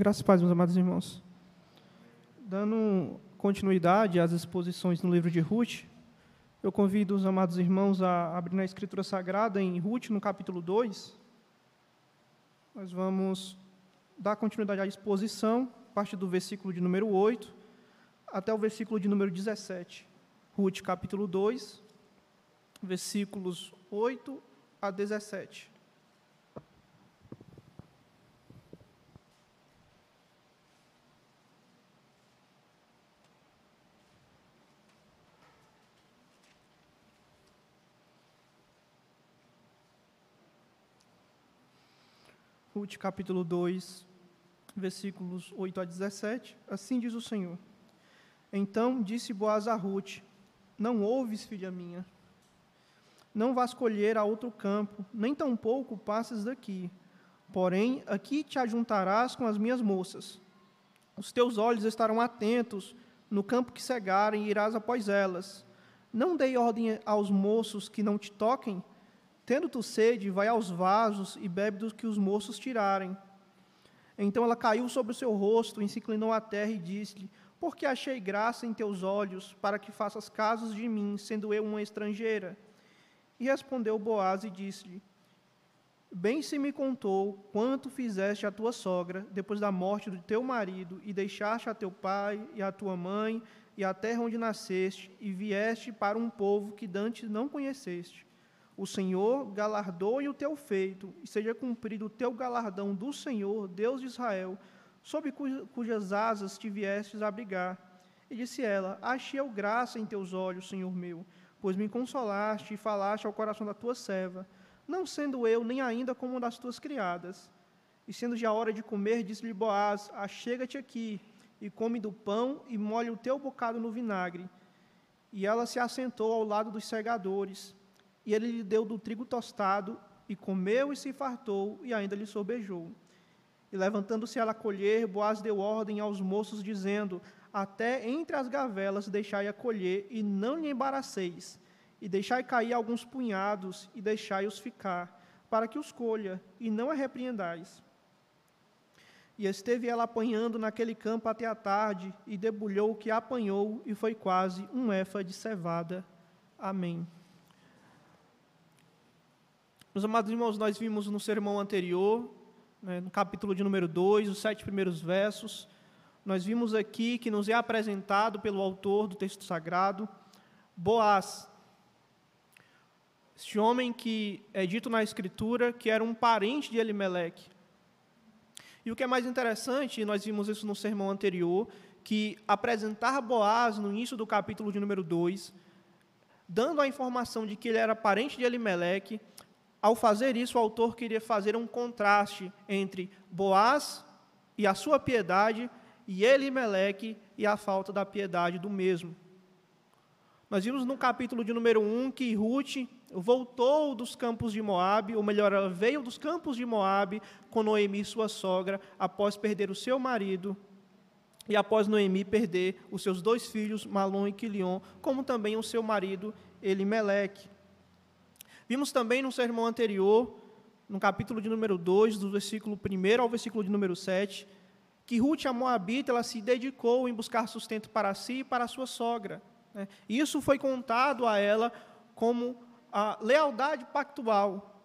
Graças a Deus, meus amados irmãos. Dando continuidade às exposições no livro de Ruth, eu convido os amados irmãos a abrir na Escritura Sagrada em Ruth, no capítulo 2. Nós vamos dar continuidade à exposição, a partir do versículo de número 8 até o versículo de número 17. Ruth, capítulo 2, versículos 8 a 17. Ruth capítulo 2, versículos 8 a 17. Assim diz o Senhor. Então disse Boaz a Ruth: Não ouves, filha minha? Não vás colher a outro campo, nem tampouco passes daqui. Porém, aqui te ajuntarás com as minhas moças. Os teus olhos estarão atentos no campo que cegarem, e irás após elas. Não dei ordem aos moços que não te toquem, Tendo tu sede, vai aos vasos e bebe dos que os moços tirarem. Então ela caiu sobre o seu rosto e se inclinou à terra e disse-lhe: Porque achei graça em teus olhos, para que faças casos de mim, sendo eu uma estrangeira? E respondeu Boaz e disse-lhe: Bem se me contou quanto fizeste à tua sogra, depois da morte do teu marido, e deixaste a teu pai e a tua mãe e a terra onde nasceste, e vieste para um povo que dantes não conheceste. O Senhor galardoe o teu feito, e seja cumprido o teu galardão do Senhor, Deus de Israel, sob cujas asas te viestes abrigar. E disse ela: Achei eu graça em teus olhos, Senhor meu, pois me consolaste e falaste ao coração da tua serva, não sendo eu nem ainda como uma das tuas criadas. E sendo já hora de comer, disse-lhe Boaz: Achega-te aqui, e come do pão, e molhe o teu bocado no vinagre. E ela se assentou ao lado dos segadores e ele lhe deu do trigo tostado, e comeu e se fartou, e ainda lhe sobejou. E levantando-se ela a colher, Boaz deu ordem aos moços, dizendo: Até entre as gavelas deixai a colher, e não lhe embaraceis, e deixai cair alguns punhados, e deixai-os ficar, para que os colha, e não a repreendais. E esteve ela apanhando naquele campo até a tarde, e debulhou o que apanhou, e foi quase um éfa de cevada. Amém. Meus amados irmãos, nós vimos no sermão anterior, né, no capítulo de número 2, os sete primeiros versos, nós vimos aqui que nos é apresentado pelo autor do texto sagrado, Boaz, este homem que é dito na Escritura que era um parente de Elimeleque. E o que é mais interessante, nós vimos isso no sermão anterior, que apresentar Boaz no início do capítulo de número 2, dando a informação de que ele era parente de Elimeleque, ao fazer isso, o autor queria fazer um contraste entre Boaz e a sua piedade e Elimeleque e a falta da piedade do mesmo. Nós vimos no capítulo de número 1 que Ruth voltou dos campos de Moabe, ou melhor, ela veio dos campos de Moabe com Noemi, sua sogra, após perder o seu marido e após Noemi perder os seus dois filhos, Malom e Quilion, como também o seu marido Elimeleque. Vimos também no sermão anterior, no capítulo de número 2, do versículo 1 ao versículo de número 7, que Ruth, a Moabita, ela se dedicou em buscar sustento para si e para a sua sogra. Né? Isso foi contado a ela como a lealdade pactual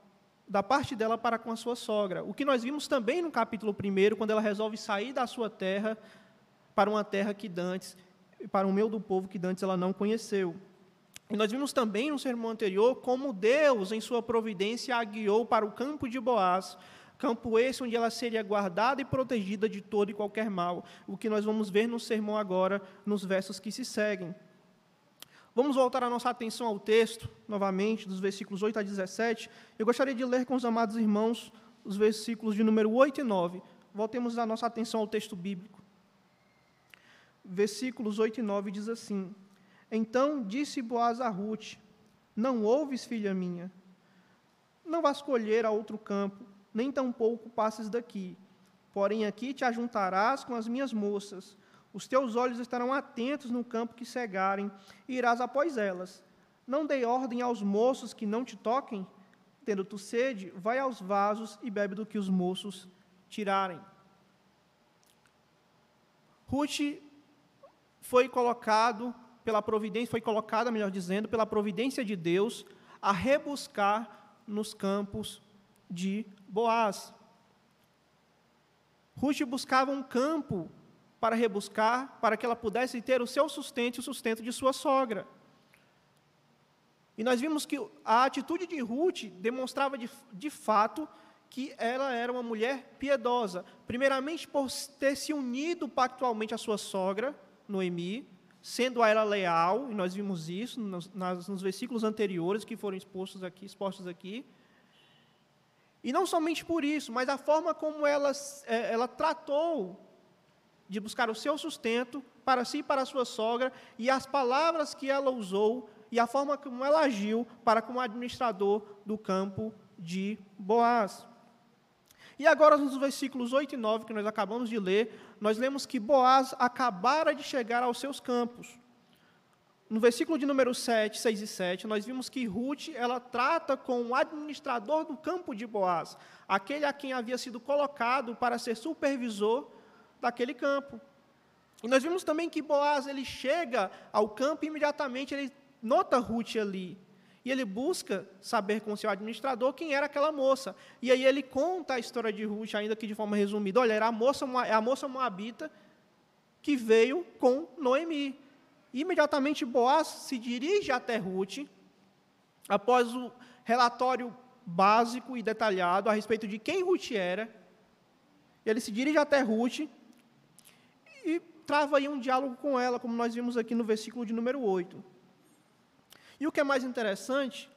da parte dela para com a sua sogra. O que nós vimos também no capítulo 1, quando ela resolve sair da sua terra para uma terra que dantes, para o meio do povo que dantes ela não conheceu. E nós vimos também no sermão anterior como Deus, em sua providência, a guiou para o campo de Boaz, campo esse onde ela seria guardada e protegida de todo e qualquer mal, o que nós vamos ver no sermão agora, nos versos que se seguem. Vamos voltar a nossa atenção ao texto, novamente, dos versículos 8 a 17. Eu gostaria de ler com os amados irmãos os versículos de número 8 e 9. Voltemos a nossa atenção ao texto bíblico. Versículos 8 e 9 diz assim: então disse Boaz a Ruth: Não ouves, filha minha? Não vás colher a outro campo, nem tampouco passes daqui. Porém, aqui te ajuntarás com as minhas moças. Os teus olhos estarão atentos no campo que cegarem, e irás após elas. Não dei ordem aos moços que não te toquem? Tendo tu sede, vai aos vasos e bebe do que os moços tirarem. Ruth foi colocado pela providência, foi colocada, melhor dizendo, pela providência de Deus a rebuscar nos campos de Boaz. Ruth buscava um campo para rebuscar, para que ela pudesse ter o seu sustento e o sustento de sua sogra. E nós vimos que a atitude de Ruth demonstrava de, de fato que ela era uma mulher piedosa. Primeiramente, por ter se unido pactualmente à sua sogra, Noemi, sendo a ela leal, e nós vimos isso nos, nos versículos anteriores que foram expostos aqui, expostos aqui. E não somente por isso, mas a forma como ela, é, ela tratou de buscar o seu sustento para si e para a sua sogra, e as palavras que ela usou e a forma como ela agiu para com o administrador do campo de Boaz. E agora, nos versículos 8 e 9, que nós acabamos de ler, nós lemos que Boaz acabara de chegar aos seus campos. No versículo de número 7, 6 e 7, nós vimos que Ruth, ela trata com o administrador do campo de Boaz, aquele a quem havia sido colocado para ser supervisor daquele campo. E nós vimos também que Boaz, ele chega ao campo e imediatamente ele nota Ruth ali. E ele busca saber com seu administrador quem era aquela moça. E aí ele conta a história de Ruth, ainda que de forma resumida. Olha, era a moça, é a moça moabita que veio com Noemi. Imediatamente Boaz se dirige até Ruth, após o relatório básico e detalhado a respeito de quem Ruth era. Ele se dirige até Ruth e trava aí um diálogo com ela, como nós vimos aqui no versículo de número 8. E o que é mais interessante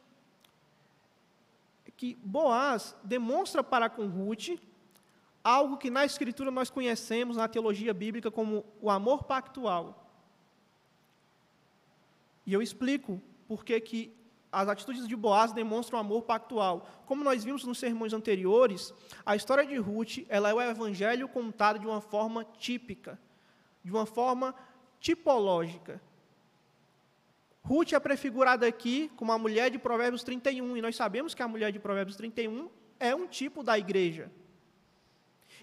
é que Boaz demonstra para com Ruth algo que na Escritura nós conhecemos, na teologia bíblica, como o amor pactual. E eu explico por que as atitudes de Boaz demonstram amor pactual. Como nós vimos nos sermões anteriores, a história de Ruth ela é o evangelho contado de uma forma típica, de uma forma tipológica. Ruth é prefigurada aqui como a mulher de Provérbios 31, e nós sabemos que a mulher de Provérbios 31 é um tipo da igreja.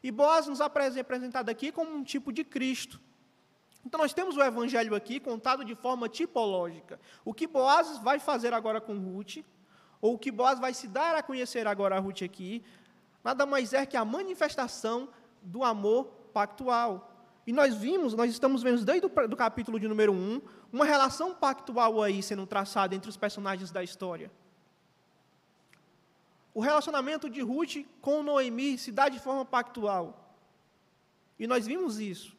E Boaz nos apresentado aqui como um tipo de Cristo. Então nós temos o evangelho aqui contado de forma tipológica. O que Boaz vai fazer agora com Ruth, ou o que Boaz vai se dar a conhecer agora a Ruth aqui, nada mais é que a manifestação do amor pactual. E nós vimos, nós estamos vendo desde o do capítulo de número 1, uma relação pactual aí sendo traçada entre os personagens da história. O relacionamento de Ruth com Noemi se dá de forma pactual. E nós vimos isso.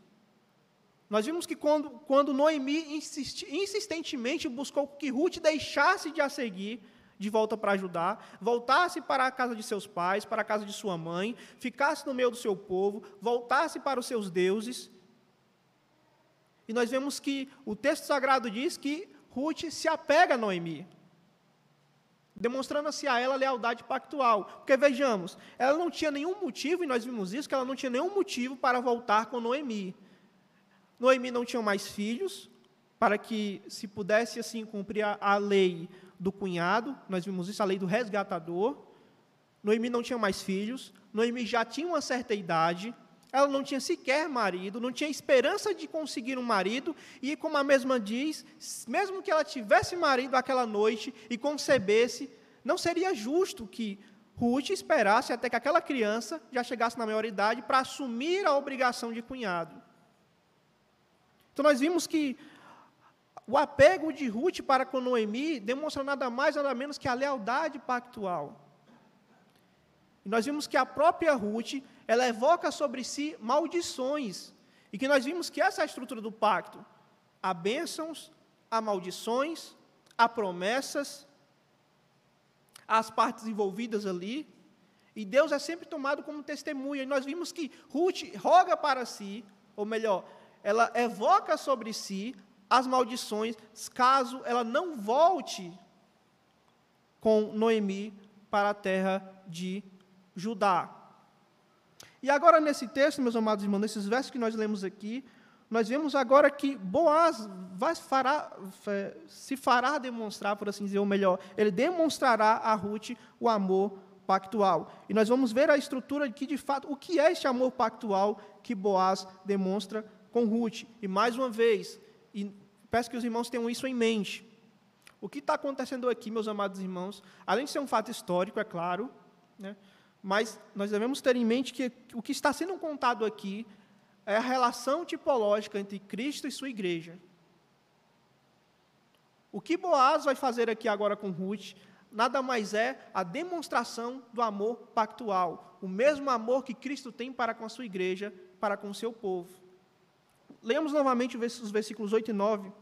Nós vimos que quando, quando Noemi insisti, insistentemente buscou que Ruth deixasse de a seguir, de volta para ajudar, voltasse para a casa de seus pais, para a casa de sua mãe, ficasse no meio do seu povo, voltasse para os seus deuses, e nós vemos que o texto sagrado diz que Ruth se apega a Noemi, demonstrando-se a ela lealdade pactual. Porque vejamos, ela não tinha nenhum motivo, e nós vimos isso, que ela não tinha nenhum motivo para voltar com Noemi. Noemi não tinha mais filhos, para que se pudesse assim cumprir a, a lei do cunhado, nós vimos isso, a lei do resgatador. Noemi não tinha mais filhos, Noemi já tinha uma certa idade, ela não tinha sequer marido, não tinha esperança de conseguir um marido, e como a mesma diz, mesmo que ela tivesse marido aquela noite e concebesse, não seria justo que Ruth esperasse até que aquela criança já chegasse na maioridade para assumir a obrigação de cunhado. Então nós vimos que o apego de Ruth para com Noemi demonstra nada mais nada menos que a lealdade pactual. E nós vimos que a própria Ruth ela evoca sobre si maldições. E que nós vimos que essa é a estrutura do pacto. Há bênçãos, há maldições, há promessas, há as partes envolvidas ali. E Deus é sempre tomado como testemunha. E nós vimos que Ruth roga para si, ou melhor, ela evoca sobre si as maldições, caso ela não volte com Noemi para a terra de Judá. E agora, nesse texto, meus amados irmãos, nesses versos que nós lemos aqui, nós vemos agora que Boaz vai fará, se fará demonstrar, por assim dizer, ou melhor, ele demonstrará a Ruth o amor pactual. E nós vamos ver a estrutura de que, de fato, o que é este amor pactual que Boaz demonstra com Ruth. E mais uma vez, e peço que os irmãos tenham isso em mente. O que está acontecendo aqui, meus amados irmãos, além de ser um fato histórico, é claro, né, mas nós devemos ter em mente que o que está sendo contado aqui é a relação tipológica entre Cristo e sua igreja. O que Boaz vai fazer aqui agora com Ruth nada mais é a demonstração do amor pactual, o mesmo amor que Cristo tem para com a sua igreja, para com o seu povo. Leamos novamente os versículos 8 e 9.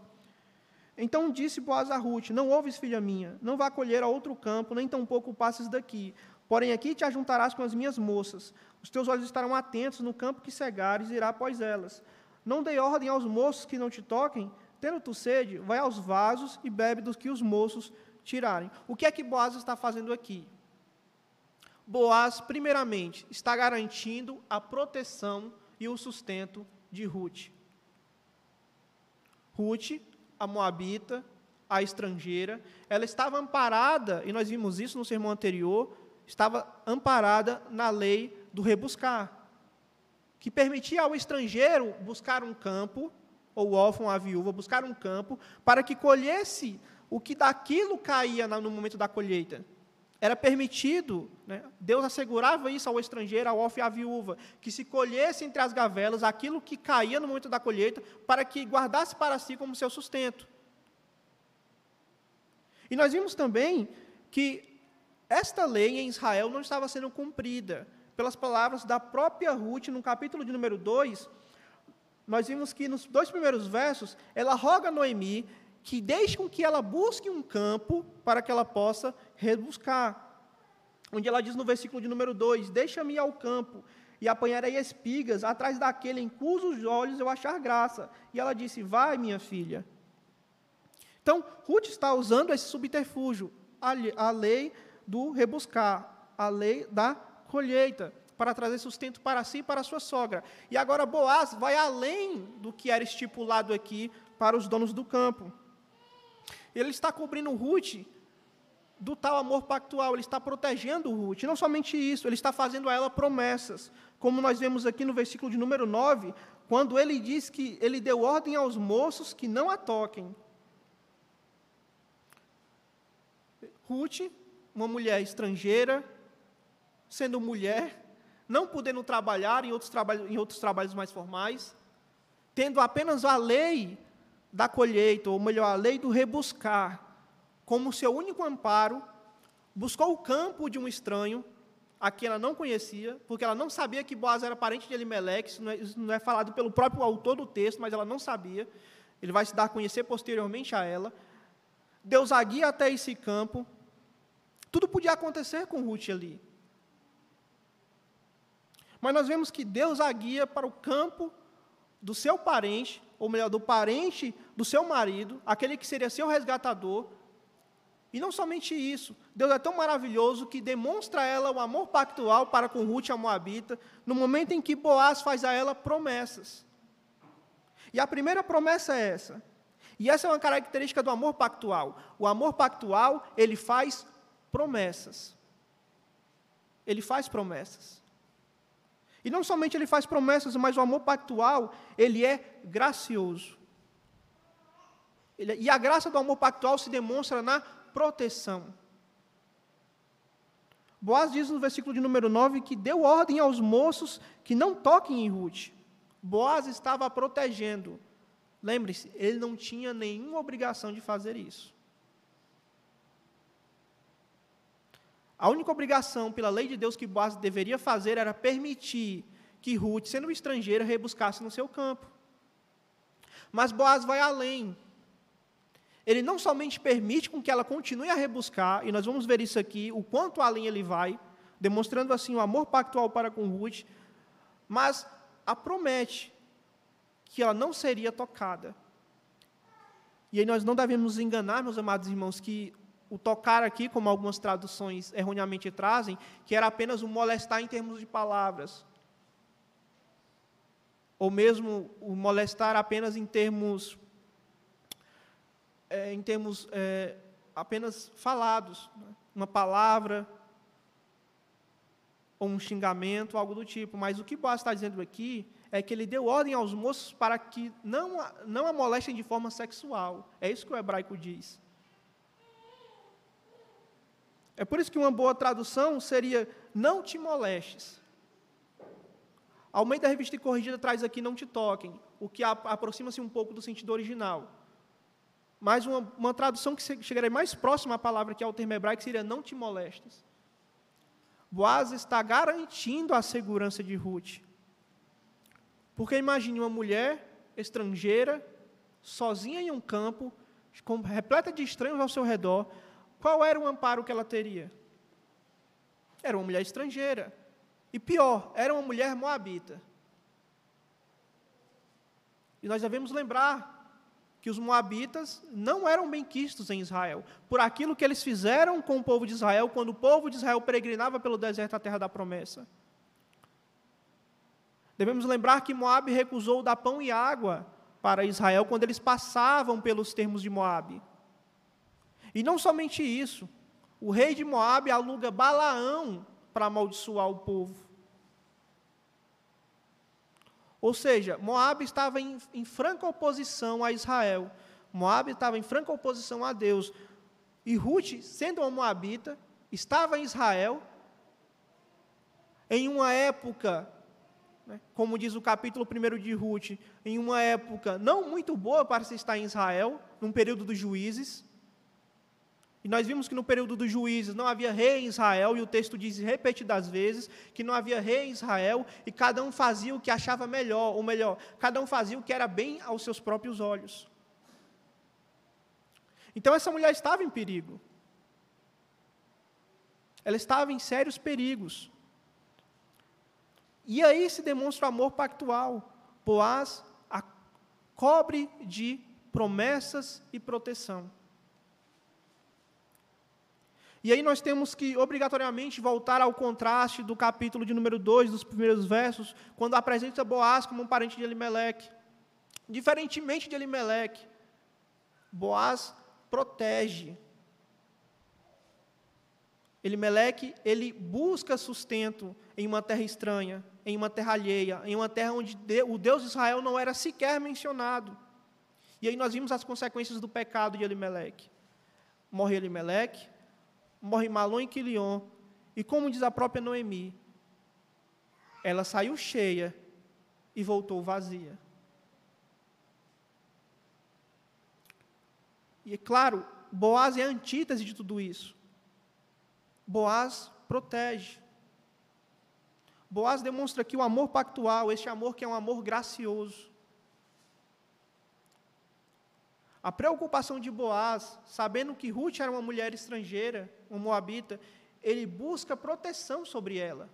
Então disse Boaz a Ruth: Não ouves, filha minha, não vá colher a outro campo, nem tampouco passes daqui. Porém, aqui te ajuntarás com as minhas moças. Os teus olhos estarão atentos no campo que cegares, irá após elas. Não dei ordem aos moços que não te toquem. Tendo tu sede, vai aos vasos e bebe dos que os moços tirarem. O que é que Boaz está fazendo aqui? Boaz, primeiramente, está garantindo a proteção e o sustento de Ruth. Ruth a moabita, a estrangeira, ela estava amparada, e nós vimos isso no sermão anterior, estava amparada na lei do rebuscar, que permitia ao estrangeiro buscar um campo, ou órfão, a viúva, buscar um campo, para que colhesse o que daquilo caía no momento da colheita. Era permitido, né? Deus assegurava isso ao estrangeiro, ao órfão e à viúva, que se colhesse entre as gavelas aquilo que caía no momento da colheita, para que guardasse para si como seu sustento. E nós vimos também que esta lei em Israel não estava sendo cumprida. Pelas palavras da própria Ruth, no capítulo de número 2, nós vimos que nos dois primeiros versos, ela roga a Noemi que deixe com que ela busque um campo para que ela possa rebuscar. Onde ela diz no versículo de número 2: Deixa-me ao campo e apanharei espigas atrás daquele em cujos olhos eu achar graça. E ela disse: Vai, minha filha. Então, Ruth está usando esse subterfúgio, a lei do rebuscar, a lei da colheita, para trazer sustento para si e para sua sogra. E agora Boaz vai além do que era estipulado aqui para os donos do campo. Ele está cobrindo Ruth do tal amor pactual, ele está protegendo Ruth. Não somente isso, ele está fazendo a ela promessas. Como nós vemos aqui no versículo de número 9, quando ele diz que ele deu ordem aos moços que não a toquem. Ruth, uma mulher estrangeira, sendo mulher, não podendo trabalhar em outros trabalhos, em outros trabalhos mais formais, tendo apenas a lei da colheita, ou melhor, a lei do rebuscar, como seu único amparo, buscou o campo de um estranho, a quem ela não conhecia, porque ela não sabia que Boaz era parente de Elimelec, isso não, é, isso não é falado pelo próprio autor do texto, mas ela não sabia, ele vai se dar a conhecer posteriormente a ela. Deus a guia até esse campo, tudo podia acontecer com Ruth ali. Mas nós vemos que Deus a guia para o campo do seu parente, ou melhor, do parente do seu marido, aquele que seria seu resgatador. E não somente isso, Deus é tão maravilhoso que demonstra a ela o amor pactual para com Ruth, a Moabita, no momento em que Boaz faz a ela promessas. E a primeira promessa é essa. E essa é uma característica do amor pactual. O amor pactual, ele faz promessas. Ele faz promessas. E não somente ele faz promessas, mas o amor pactual, ele é gracioso. Ele, e a graça do amor pactual se demonstra na proteção. Boaz diz no versículo de número 9 que deu ordem aos moços que não toquem em Ruth. Boaz estava protegendo. Lembre-se, ele não tinha nenhuma obrigação de fazer isso. A única obrigação pela lei de Deus que Boaz deveria fazer era permitir que Ruth, sendo estrangeira, rebuscasse no seu campo. Mas Boaz vai além. Ele não somente permite com que ela continue a rebuscar, e nós vamos ver isso aqui, o quanto além ele vai, demonstrando assim o amor pactual para com Ruth, mas a promete que ela não seria tocada. E aí nós não devemos nos enganar, meus amados irmãos, que o tocar aqui, como algumas traduções erroneamente trazem, que era apenas o molestar em termos de palavras. Ou mesmo o molestar apenas em termos, é, em termos é, apenas falados. Né? Uma palavra, ou um xingamento, algo do tipo. Mas o que Boaz está dizendo aqui é que ele deu ordem aos moços para que não, não a molestem de forma sexual. É isso que o hebraico diz. É por isso que uma boa tradução seria: não te molestes. Ao meio da revista corrigida traz aqui não te toquem, o que aproxima-se um pouco do sentido original. Mas uma, uma tradução que chegaria mais próxima à palavra que é o termo hebraico seria não te molestes. Boaz está garantindo a segurança de Ruth. Porque imagine uma mulher estrangeira, sozinha em um campo, repleta de estranhos ao seu redor, qual era o amparo que ela teria? Era uma mulher estrangeira. E pior, era uma mulher moabita. E nós devemos lembrar que os moabitas não eram benquistos em Israel, por aquilo que eles fizeram com o povo de Israel quando o povo de Israel peregrinava pelo deserto da terra da promessa. Devemos lembrar que Moabe recusou dar pão e água para Israel quando eles passavam pelos termos de Moabe. E não somente isso, o rei de Moabe aluga Balaão para amaldiçoar o povo. Ou seja, Moab estava em, em franca oposição a Israel. Moab estava em franca oposição a Deus. E Ruth, sendo uma moabita, estava em Israel, em uma época, né, como diz o capítulo 1 de Ruth, em uma época não muito boa para se estar em Israel, num período dos juízes. E nós vimos que no período dos juízes não havia rei em Israel, e o texto diz repetidas vezes que não havia rei em Israel, e cada um fazia o que achava melhor, ou melhor, cada um fazia o que era bem aos seus próprios olhos. Então essa mulher estava em perigo. Ela estava em sérios perigos. E aí se demonstra o amor pactual. Boaz a cobre de promessas e proteção. E aí nós temos que obrigatoriamente voltar ao contraste do capítulo de número 2, dos primeiros versos, quando apresenta Boaz como um parente de Elimeleque. Diferentemente de Elimeleque, Boaz protege. Elimeleque, ele busca sustento em uma terra estranha, em uma terra alheia, em uma terra onde o Deus de Israel não era sequer mencionado. E aí nós vimos as consequências do pecado de Elimeleque. Morre Elimeleque, morre Malon e Quilion. E como diz a própria Noemi, ela saiu cheia e voltou vazia. E é claro, Boaz é a antítese de tudo isso. Boaz protege. Boaz demonstra aqui o amor pactual, este amor que é um amor gracioso. A preocupação de Boaz, sabendo que Ruth era uma mulher estrangeira, uma moabita, ele busca proteção sobre ela.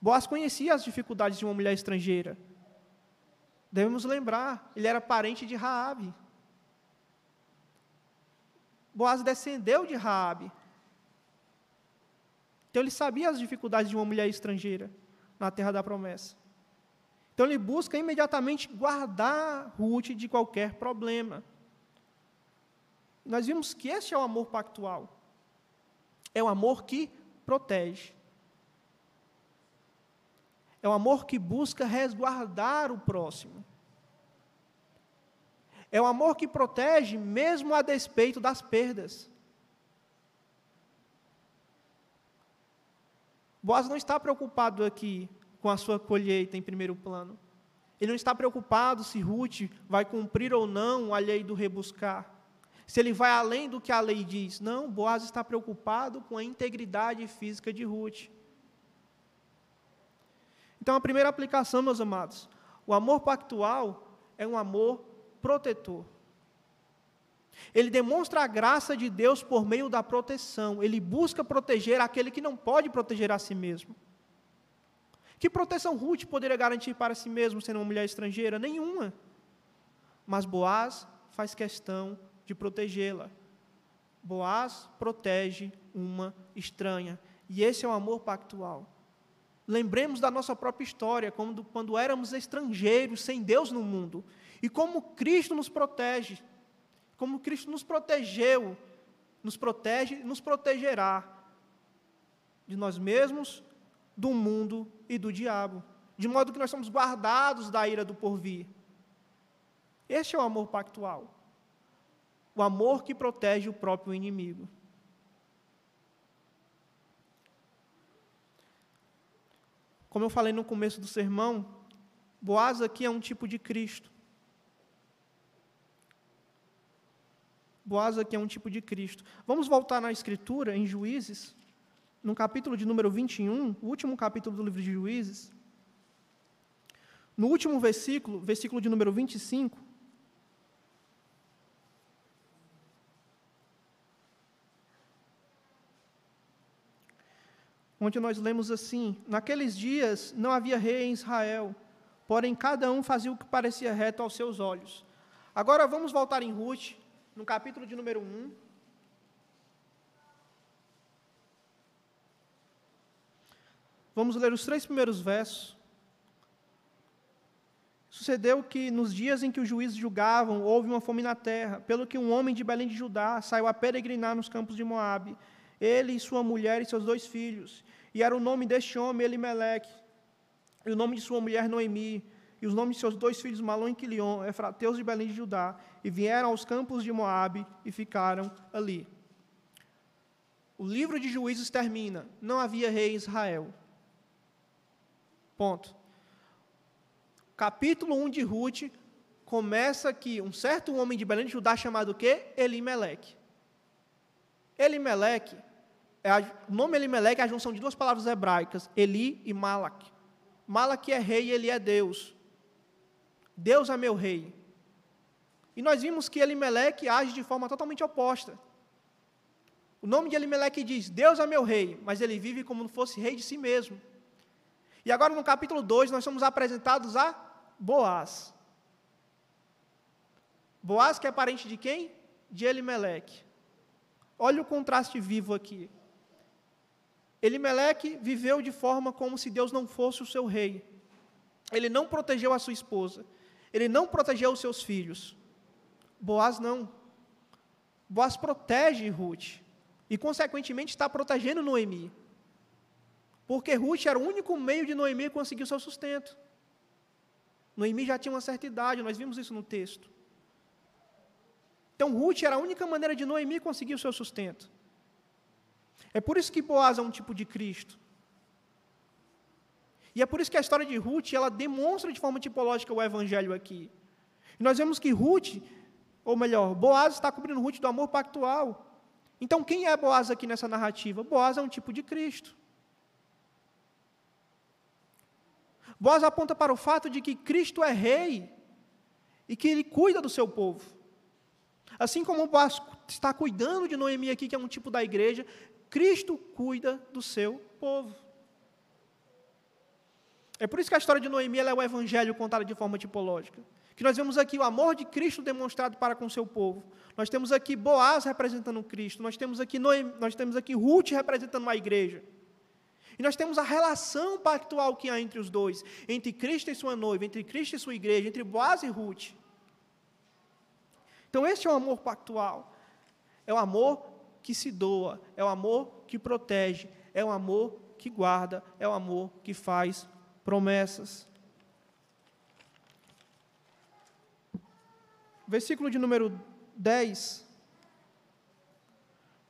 Boaz conhecia as dificuldades de uma mulher estrangeira. Devemos lembrar, ele era parente de Raabe. Boaz descendeu de Raabe. Então ele sabia as dificuldades de uma mulher estrangeira na terra da promessa. Então ele busca imediatamente guardar Ruth de qualquer problema. Nós vimos que esse é o amor pactual. É o amor que protege. É o amor que busca resguardar o próximo. É o amor que protege mesmo a despeito das perdas. Boaz não está preocupado aqui com a sua colheita em primeiro plano. Ele não está preocupado se Ruth vai cumprir ou não a lei do rebuscar. Se ele vai além do que a lei diz. Não, Boaz está preocupado com a integridade física de Ruth. Então, a primeira aplicação, meus amados, o amor pactual é um amor protetor. Ele demonstra a graça de Deus por meio da proteção. Ele busca proteger aquele que não pode proteger a si mesmo. Que proteção Ruth poderia garantir para si mesmo sendo uma mulher estrangeira? Nenhuma. Mas Boaz faz questão de protegê-la. Boaz protege uma estranha. E esse é o amor pactual. Lembremos da nossa própria história, quando, quando éramos estrangeiros, sem Deus no mundo. E como Cristo nos protege. Como Cristo nos protegeu, nos protege e nos protegerá de nós mesmos, do mundo e do diabo. de modo que nós somos guardados da ira do porvir. Este é o amor pactual. O amor que protege o próprio inimigo. Como eu falei no começo do sermão, Boaz aqui é um tipo de Cristo. Boaz aqui é um tipo de Cristo. Vamos voltar na Escritura, em Juízes, no capítulo de número 21, o último capítulo do livro de Juízes. No último versículo, versículo de número 25. Onde nós lemos assim: Naqueles dias não havia rei em Israel, porém cada um fazia o que parecia reto aos seus olhos. Agora vamos voltar em Ruth, no capítulo de número 1. Vamos ler os três primeiros versos. Sucedeu que, nos dias em que os juízes julgavam, houve uma fome na terra, pelo que um homem de Belém de Judá saiu a peregrinar nos campos de Moabe, ele e sua mulher e seus dois filhos. E era o nome deste homem Elimeleque, e o nome de sua mulher Noemi, e os nomes de seus dois filhos Malom e Quilion, efrateus de Belém de Judá, e vieram aos campos de Moabe e ficaram ali. O livro de Juízes termina: não havia rei em Israel. Ponto. Capítulo 1 de Ruth começa que um certo homem de Belém de Judá chamado quê? Elimeleque. Elimeleque, é a, o nome Elimeleque é a junção de duas palavras hebraicas, Eli e Malak. Malak é rei e ele é Deus. Deus é meu rei. E nós vimos que Elimeleque age de forma totalmente oposta. O nome de Elimeleque diz: Deus é meu rei, mas ele vive como se fosse rei de si mesmo. E agora no capítulo 2 nós somos apresentados a Boaz. Boaz que é parente de quem? De Elimeleque. Olha o contraste vivo aqui. Elimeleque viveu de forma como se Deus não fosse o seu rei. Ele não protegeu a sua esposa. Ele não protegeu os seus filhos. Boaz não. Boaz protege Ruth. E, consequentemente, está protegendo Noemi. Porque Ruth era o único meio de Noemi conseguir o seu sustento. Noemi já tinha uma certa idade, nós vimos isso no texto. Então, Ruth era a única maneira de Noemi conseguir o seu sustento. É por isso que Boaz é um tipo de Cristo. E é por isso que a história de Ruth, ela demonstra de forma tipológica o evangelho aqui. E nós vemos que Ruth, ou melhor, Boaz está cobrindo Ruth do amor pactual. Então, quem é Boaz aqui nessa narrativa? Boaz é um tipo de Cristo. Boaz aponta para o fato de que Cristo é rei e que ele cuida do seu povo. Assim como Boaz está cuidando de Noemi aqui, que é um tipo da igreja, Cristo cuida do seu povo. É por isso que a história de Noemi é o evangelho contado de forma tipológica. Que nós vemos aqui o amor de Cristo demonstrado para com seu povo. Nós temos aqui Boaz representando Cristo. Nós temos aqui, Noemi, nós temos aqui Ruth representando a igreja. Nós temos a relação pactual que há entre os dois, entre Cristo e sua noiva, entre Cristo e sua igreja, entre Boaz e Ruth. Então, este é o amor pactual. É o amor que se doa, é o amor que protege, é o amor que guarda, é o amor que faz promessas. Versículo de número 10.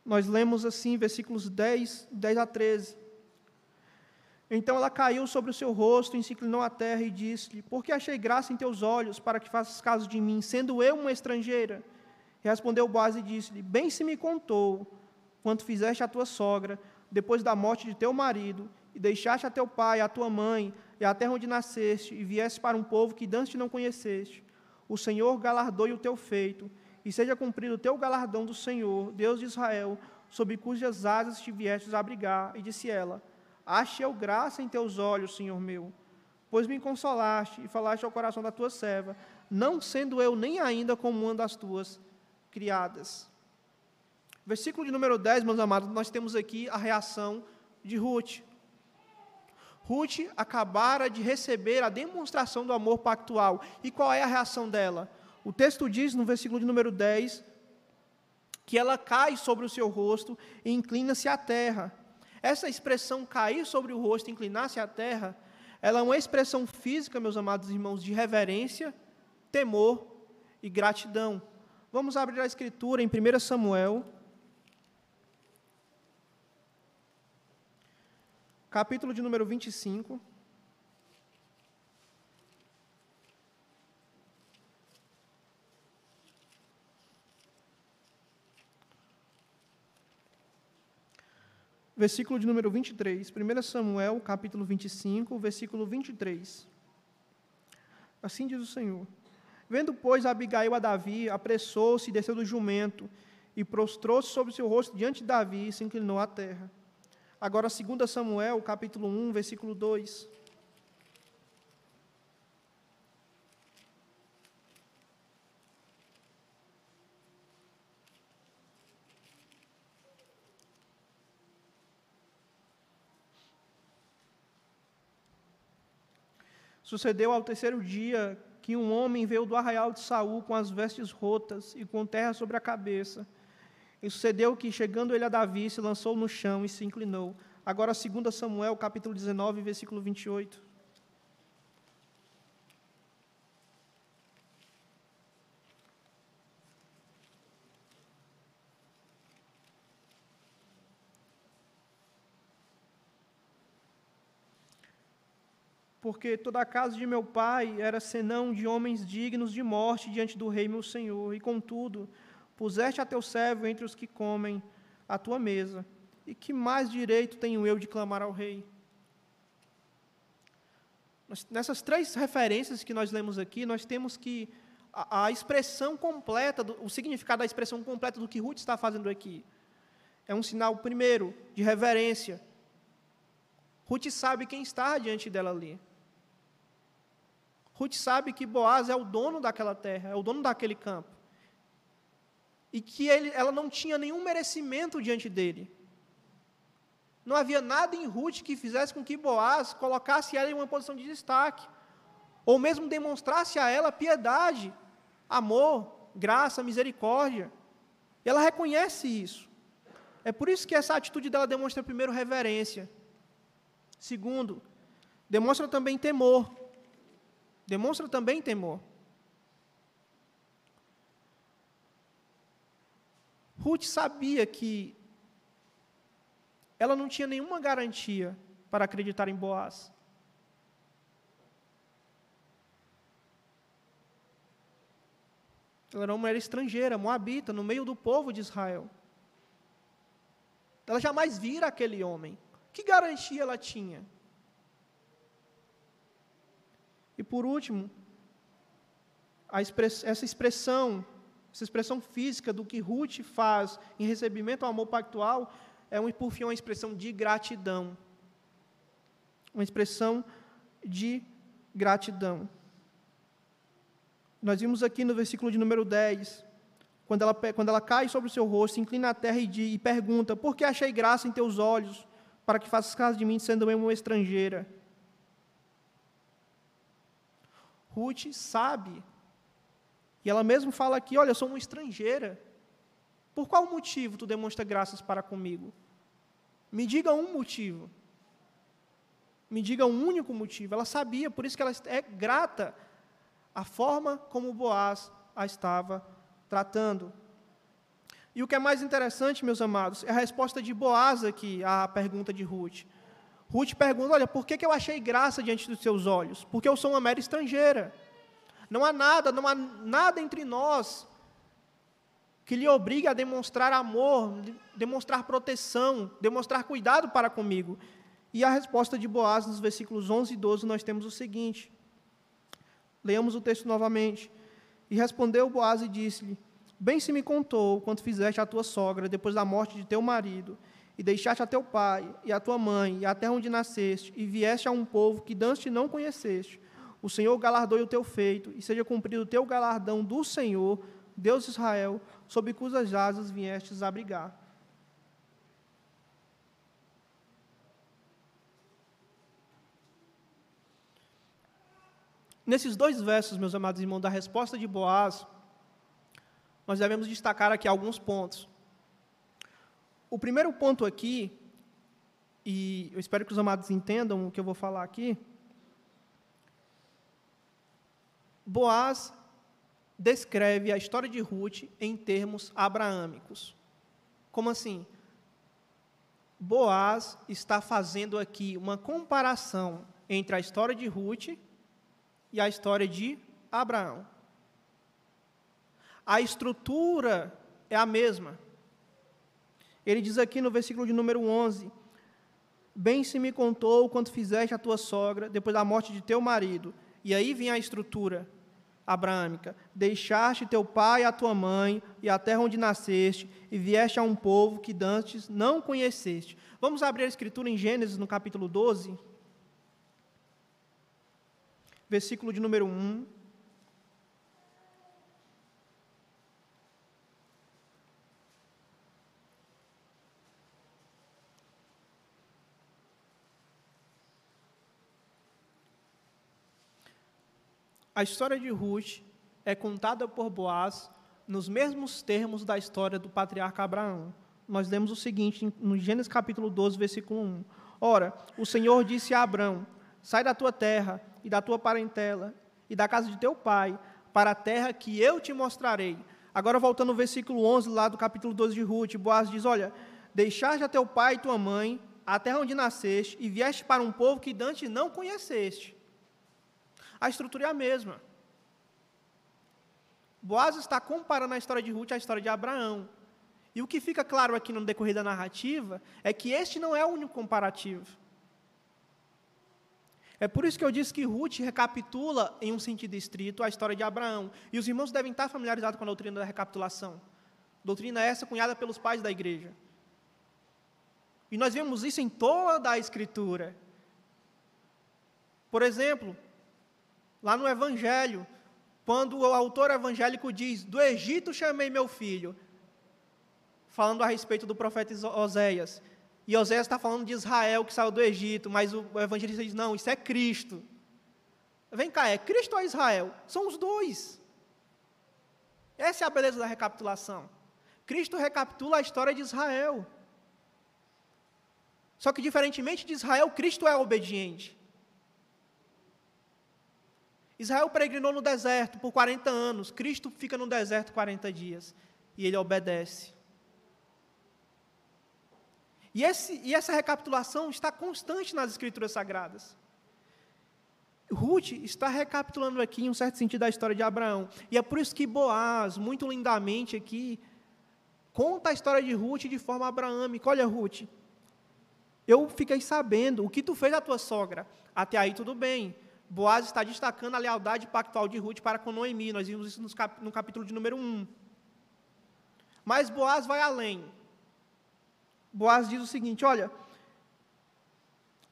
Nós lemos assim, versículos 10, 10 a 13. Então ela caiu sobre o seu rosto, e se inclinou à terra e disse-lhe: Por que achei graça em teus olhos para que faças caso de mim, sendo eu uma estrangeira? E respondeu Boaz e disse-lhe: Bem se me contou quanto fizeste a tua sogra, depois da morte de teu marido, e deixaste a teu pai, a tua mãe, e a terra onde nasceste, e vieste para um povo que dantes não conheceste. O Senhor galardoe o teu feito, e seja cumprido o teu galardão do Senhor, Deus de Israel, sob cujas asas te viestes abrigar. E disse ela: Ache eu graça em teus olhos, Senhor meu, pois me consolaste e falaste ao coração da tua serva, não sendo eu nem ainda como uma das tuas criadas. Versículo de número 10, meus amados, nós temos aqui a reação de Ruth. Ruth acabara de receber a demonstração do amor pactual. E qual é a reação dela? O texto diz no versículo de número 10 que ela cai sobre o seu rosto e inclina-se à terra. Essa expressão cair sobre o rosto inclinar-se à terra ela é uma expressão física, meus amados irmãos, de reverência, temor e gratidão. Vamos abrir a escritura em 1 Samuel, capítulo de número 25. Versículo de número 23, 1 Samuel, capítulo 25, versículo 23. Assim diz o Senhor: Vendo, pois, Abigail a Davi, apressou-se e desceu do jumento, e prostrou-se sobre seu rosto diante de Davi e se inclinou à terra. Agora, 2 Samuel, capítulo 1, versículo 2. Sucedeu ao terceiro dia que um homem veio do arraial de Saul com as vestes rotas e com terra sobre a cabeça. E sucedeu que, chegando ele a Davi, se lançou no chão e se inclinou. Agora, 2 Samuel, capítulo 19, versículo 28. Porque toda a casa de meu pai era senão de homens dignos de morte diante do rei meu senhor, e contudo, puseste a teu servo entre os que comem a tua mesa, e que mais direito tenho eu de clamar ao rei? Nessas três referências que nós lemos aqui, nós temos que a, a expressão completa, do, o significado da expressão completa do que Ruth está fazendo aqui. É um sinal, primeiro, de reverência. Ruth sabe quem está diante dela ali. Ruth sabe que Boaz é o dono daquela terra, é o dono daquele campo. E que ele, ela não tinha nenhum merecimento diante dele. Não havia nada em Ruth que fizesse com que Boaz colocasse ela em uma posição de destaque, ou mesmo demonstrasse a ela piedade, amor, graça, misericórdia. E ela reconhece isso. É por isso que essa atitude dela demonstra, primeiro, reverência. Segundo, demonstra também temor demonstra também temor. Ruth sabia que ela não tinha nenhuma garantia para acreditar em Boaz. Ela era uma mulher estrangeira, moabita, no meio do povo de Israel. Ela jamais vira aquele homem. Que garantia ela tinha? E por último, express, essa expressão, essa expressão física do que Ruth faz em recebimento ao amor pactual, é um, por fim uma expressão de gratidão. Uma expressão de gratidão. Nós vimos aqui no versículo de número 10, quando ela, quando ela cai sobre o seu rosto, inclina à terra e, e pergunta: Por que achei graça em teus olhos, para que faças caso de mim, sendo eu uma estrangeira? Ruth sabe. E ela mesmo fala aqui: Olha, eu sou uma estrangeira. Por qual motivo tu demonstra graças para comigo? Me diga um motivo. Me diga um único motivo. Ela sabia, por isso que ela é grata à forma como Boaz a estava tratando. E o que é mais interessante, meus amados, é a resposta de Boaz aqui à pergunta de Ruth. Ruth pergunta: Olha, por que, que eu achei graça diante dos seus olhos? Porque eu sou uma mera estrangeira. Não há nada, não há nada entre nós que lhe obrigue a demonstrar amor, demonstrar proteção, demonstrar cuidado para comigo. E a resposta de Boaz, nos versículos 11 e 12, nós temos o seguinte. Leamos o texto novamente. E respondeu Boaz e disse-lhe: Bem se me contou quanto fizeste à tua sogra depois da morte de teu marido e deixaste a teu pai e a tua mãe e a terra onde nasceste, e vieste a um povo que dantes não conheceste, o Senhor galardoe o teu feito, e seja cumprido o teu galardão do Senhor, Deus de Israel, sob cujas asas viestes abrigar. Nesses dois versos, meus amados irmãos, da resposta de Boaz, nós devemos destacar aqui alguns pontos. O primeiro ponto aqui, e eu espero que os amados entendam o que eu vou falar aqui, Boaz descreve a história de Ruth em termos abraâmicos. Como assim? Boaz está fazendo aqui uma comparação entre a história de Ruth e a história de Abraão. A estrutura é a mesma. Ele diz aqui no versículo de número 11: Bem se me contou quanto fizeste a tua sogra depois da morte de teu marido. E aí vem a estrutura abraâmica: Deixaste teu pai e a tua mãe e a terra onde nasceste, e vieste a um povo que dantes não conheceste. Vamos abrir a escritura em Gênesis, no capítulo 12, versículo de número 1. A história de Ruth é contada por Boaz nos mesmos termos da história do patriarca Abraão. Nós lemos o seguinte no Gênesis capítulo 12, versículo 1. Ora, o Senhor disse a Abraão: Sai da tua terra e da tua parentela e da casa de teu pai para a terra que eu te mostrarei. Agora voltando ao versículo 11 lá do capítulo 12 de Ruth, Boaz diz: Olha, deixaste a teu pai e tua mãe, a terra onde nasceste, e vieste para um povo que Dante não conheceste a estrutura é a mesma. Boaz está comparando a história de Ruth à história de Abraão. E o que fica claro aqui no decorrer da narrativa é que este não é o único comparativo. É por isso que eu disse que Ruth recapitula, em um sentido estrito, a história de Abraão. E os irmãos devem estar familiarizados com a doutrina da recapitulação. Doutrina essa cunhada pelos pais da igreja. E nós vemos isso em toda a Escritura. Por exemplo, lá no Evangelho, quando o autor evangélico diz: Do Egito chamei meu filho, falando a respeito do profeta Oséias. E Oséias está falando de Israel que saiu do Egito, mas o evangelista diz: Não, isso é Cristo. Vem cá, é Cristo ou Israel? São os dois. Essa é a beleza da recapitulação. Cristo recapitula a história de Israel. Só que, diferentemente de Israel, Cristo é obediente. Israel peregrinou no deserto por 40 anos, Cristo fica no deserto 40 dias e ele obedece. E, esse, e essa recapitulação está constante nas Escrituras Sagradas. Ruth está recapitulando aqui, em um certo sentido, a história de Abraão. E é por isso que Boaz, muito lindamente aqui, conta a história de Ruth de forma abraâmica. Olha, Ruth, eu fiquei sabendo o que tu fez à tua sogra. Até aí tudo bem. Boaz está destacando a lealdade pactual de Ruth para com Noemi. Nós vimos isso no capítulo de número 1. Mas Boaz vai além. Boaz diz o seguinte: Olha,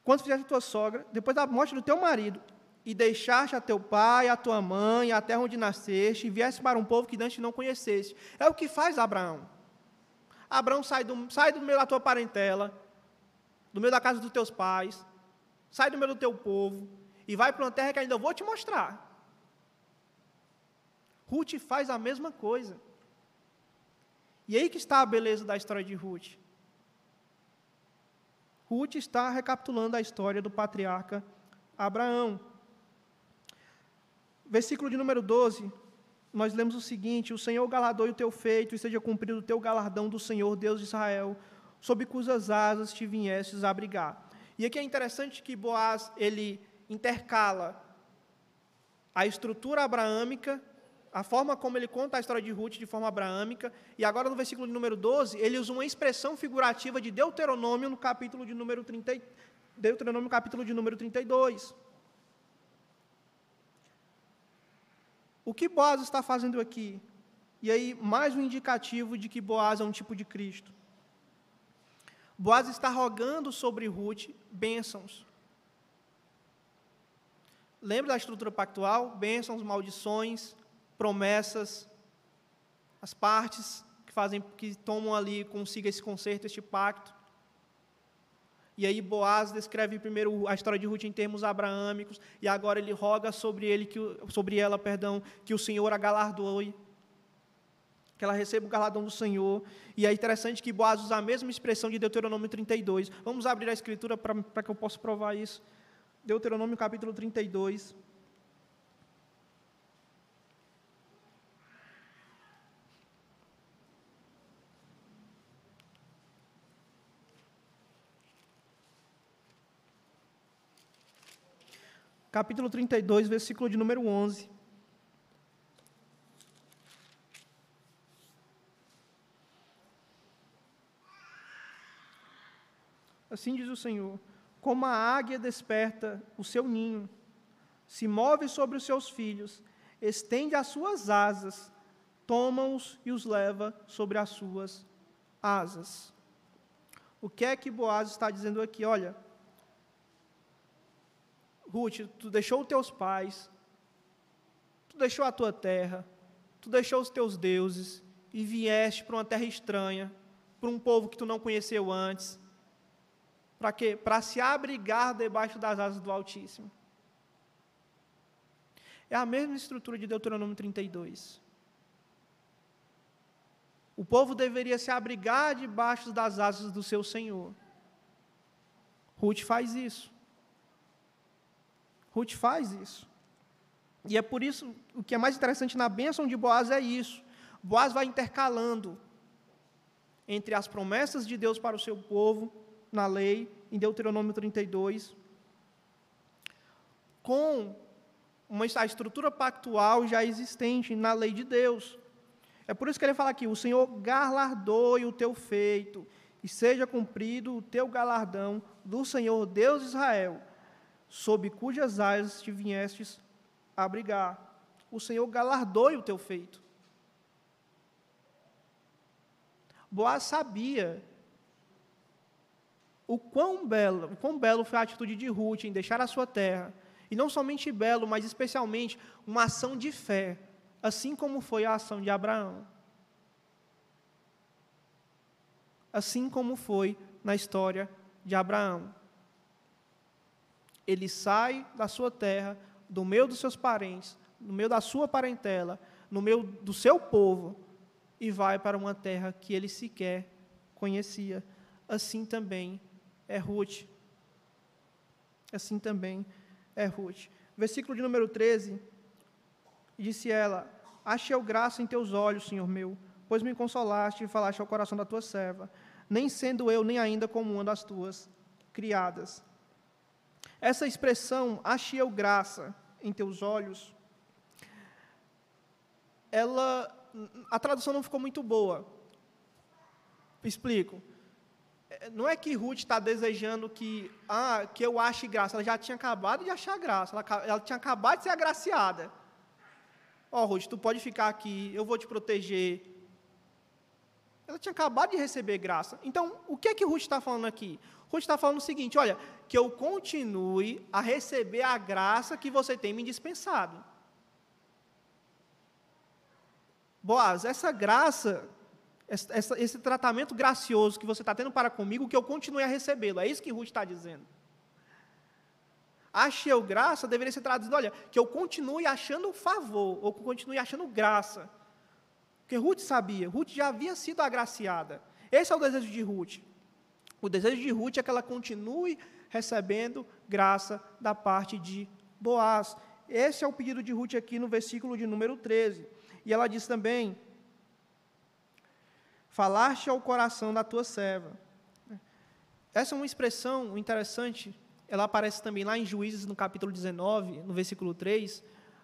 quando fizeste a tua sogra, depois da morte do teu marido, e deixaste a teu pai, a tua mãe, a terra onde nasceste, e vieste para um povo que antes não conheceste. É o que faz Abraão. Abraão sai do, sai do meio da tua parentela, do meio da casa dos teus pais, sai do meio do teu povo, e vai para uma terra que ainda vou te mostrar. Ruth faz a mesma coisa. E aí que está a beleza da história de Ruth. Ruth está recapitulando a história do patriarca Abraão. Versículo de número 12, nós lemos o seguinte: O Senhor galardoe o teu feito, e seja cumprido o teu galardão do Senhor, Deus de Israel, sob cujas asas te viestes a abrigar. E aqui é interessante que Boaz, ele intercala a estrutura abraâmica, a forma como ele conta a história de Ruth de forma abraâmica, e agora no versículo de número 12, ele usa uma expressão figurativa de Deuteronômio no capítulo de número 30, Deuteronômio capítulo de número 32. O que Boaz está fazendo aqui? E aí, mais um indicativo de que Boaz é um tipo de Cristo. Boaz está rogando sobre Ruth bênçãos. Lembra da estrutura pactual? Bênçãos, maldições, promessas, as partes que fazem, que tomam ali consigo esse conserto, este pacto. E aí Boaz descreve primeiro a história de Ruth em termos abraâmicos, e agora ele roga sobre ele que sobre ela, perdão, que o Senhor a galardoe, que ela receba o galardão do Senhor. E é interessante que Boaz usa a mesma expressão de Deuteronômio 32. Vamos abrir a escritura para que eu possa provar isso. Deuteronômio capítulo 32. Capítulo 32, versículo de número 11. Assim diz o Senhor: como a águia desperta o seu ninho, se move sobre os seus filhos, estende as suas asas, toma-os e os leva sobre as suas asas. O que é que Boaz está dizendo aqui? Olha, Ruth, tu deixou os teus pais, tu deixou a tua terra, tu deixou os teus deuses e vieste para uma terra estranha, para um povo que tu não conheceu antes, para quê? Para se abrigar debaixo das asas do Altíssimo. É a mesma estrutura de Deuteronômio 32. O povo deveria se abrigar debaixo das asas do seu Senhor. Ruth faz isso. Ruth faz isso. E é por isso, o que é mais interessante na bênção de Boaz é isso. Boaz vai intercalando entre as promessas de Deus para o seu povo na lei, em Deuteronômio 32, com uma a estrutura pactual já existente na lei de Deus. É por isso que ele fala aqui: o Senhor galardoe o teu feito, e seja cumprido o teu galardão do Senhor Deus de Israel, sob cujas asas te viestes abrigar. O Senhor galardoe o teu feito. Boaz sabia o quão belo, o quão belo foi a atitude de Ruth em deixar a sua terra. E não somente belo, mas especialmente uma ação de fé, assim como foi a ação de Abraão. Assim como foi na história de Abraão. Ele sai da sua terra, do meio dos seus parentes, no meio da sua parentela, no meio do seu povo, e vai para uma terra que ele sequer conhecia. Assim também é Ruth. Assim também é Ruth. Versículo de número 13. Disse ela: Achei graça em teus olhos, Senhor meu, pois me consolaste e falaste ao coração da tua serva, nem sendo eu nem ainda como uma das tuas criadas. Essa expressão, achei graça em teus olhos, ela, a tradução não ficou muito boa. Explico não é que Ruth está desejando que, ah, que eu ache graça. Ela já tinha acabado de achar graça. Ela, ela tinha acabado de ser agraciada. Ó, oh, Ruth, tu pode ficar aqui, eu vou te proteger. Ela tinha acabado de receber graça. Então, o que é que Ruth está falando aqui? Ruth está falando o seguinte: olha, que eu continue a receber a graça que você tem me dispensado. Boaz, essa graça esse, esse tratamento gracioso que você está tendo para comigo, que eu continue a recebê-lo. É isso que Ruth está dizendo. Ache eu graça deveria ser traduzido, olha, que eu continue achando favor, ou que eu continue achando graça. Porque Ruth sabia, Ruth já havia sido agraciada. Esse é o desejo de Ruth. O desejo de Ruth é que ela continue recebendo graça da parte de Boaz. Esse é o pedido de Ruth aqui no versículo de número 13. E ela diz também, falaste ao coração da tua serva. Essa é uma expressão interessante, ela aparece também lá em Juízes, no capítulo 19, no versículo 3,